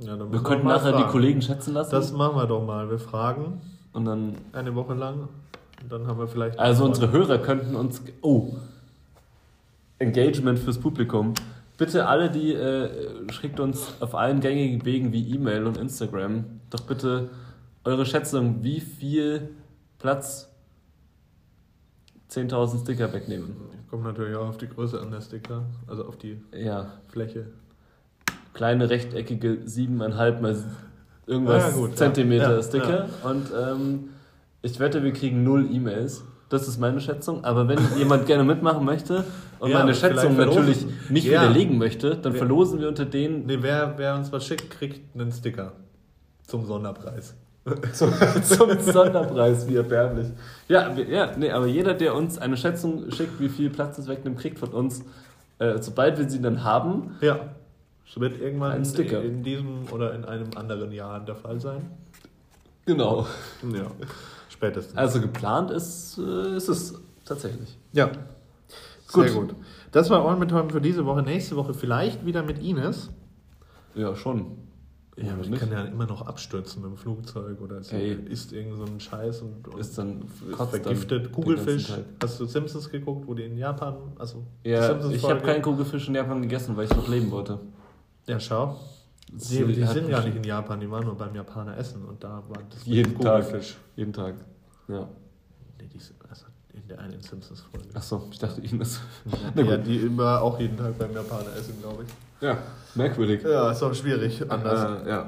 S2: Ja,
S3: wir könnten nachher die
S2: fragen.
S3: Kollegen schätzen lassen.
S2: Das machen wir doch mal. Wir fragen
S3: Und dann.
S2: Eine Woche lang. Und dann haben wir vielleicht.
S3: Also unsere Hörer könnten uns. Oh. Engagement fürs Publikum. Bitte alle, die äh, schickt uns auf allen gängigen Wegen wie E-Mail und Instagram, doch bitte eure Schätzung, wie viel Platz 10.000 Sticker wegnehmen.
S2: Kommt natürlich auch auf die Größe an der Sticker. Also auf die
S3: Ja,
S2: Fläche.
S3: kleine rechteckige 7,5 mal irgendwas
S2: ja, gut.
S3: Zentimeter
S2: Ja,
S3: Sticker. Und ähm, ich wette, wir kriegen null E-Mails. Das ist meine Schätzung. Aber wenn [LAUGHS] jemand gerne mitmachen möchte und
S2: Ja,
S3: meine Schätzung natürlich nicht
S2: Ja.
S3: widerlegen möchte, dann
S2: Wer-
S3: verlosen wir unter denen
S2: Nee, wer, wer uns was schickt, kriegt einen Sticker. Zum Sonderpreis. [LAUGHS]
S3: zum, zum Sonderpreis, wie erbärmlich. Ja, ja, nee, aber jeder, der uns eine Schätzung schickt, wie viel Platz es wegnimmt, kriegt von uns, äh, sobald wir sie dann haben,
S2: Ja. Das wird irgendwann
S3: Ein Sticker.
S2: in diesem oder in einem anderen Jahr der Fall sein.
S3: genau.
S2: Ja. Spätestens.
S3: Also geplant ist, äh, ist es tatsächlich.
S2: ja. Sehr
S3: Gut.
S2: gut. Das war Ohrenbetäubend für diese Woche. Nächste Woche vielleicht wieder mit Ines.
S3: Ja, schon.
S2: Ja, aber ich
S3: nicht?
S2: kann ja immer noch abstürzen mit dem Flugzeug oder so.
S3: Ey.
S2: Isst irgend so einen Scheiß und, und
S3: Ist dann
S2: ist
S3: dann
S2: vergiftet. Kugelfisch. Hast du Simpsons geguckt, wo die in Japan, also die
S3: Ja, ich habe keinen Kugelfisch in Japan gegessen, weil ich noch leben wollte.
S2: Ja, schau.
S3: Das
S2: Die, die sind gar nicht in Japan, die waren nur beim Japaner essen und da war das
S3: Jeden Tag.
S2: Kugelfisch.
S3: Jeden Tag. Ja.
S2: Nee, die sind also in der einen Simpsons-Folge.
S3: Achso, ich dachte Ines.
S2: Ja, [LAUGHS] die war auch jeden Tag beim Japaner essen, glaube ich.
S3: Ja, merkwürdig.
S2: Ja, ist auch schwierig. Anders.
S3: Äh, ja.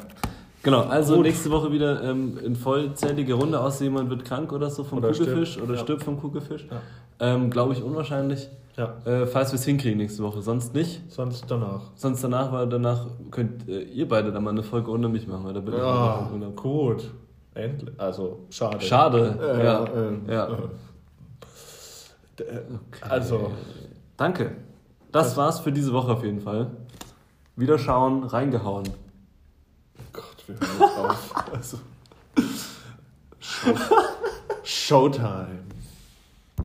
S3: Genau, also
S2: Gut.
S3: nächste Woche wieder ähm, in vollzählige Runde, außer jemand wird krank oder so vom
S2: Oder
S3: Kugelfisch
S2: stirbt.
S3: oder
S2: Ja.
S3: stirbt vom Kugelfisch.
S2: Ja.
S3: Ähm, Glaube ich unwahrscheinlich.
S2: Ja,
S3: Äh, falls wir es hinkriegen nächste Woche, sonst nicht.
S2: sonst danach.
S3: Sonst danach, weil danach könnt äh, ihr beide dann mal eine Folge ohne mich machen, weil da bin ich
S2: Ja,
S3: noch im Urlaub.
S2: gut. Endlich. Also, schade.
S3: Schade.
S2: Äh,
S3: ja.
S2: äh,
S3: ja.
S2: äh. Äh, Also,
S3: Danke. Das
S2: Das-
S3: war's für diese Woche auf jeden Fall. Wiederschauen, reingehauen.
S2: Gott, wir hören jetzt auf. [LAUGHS] Also. Show [LAUGHS] Showtime.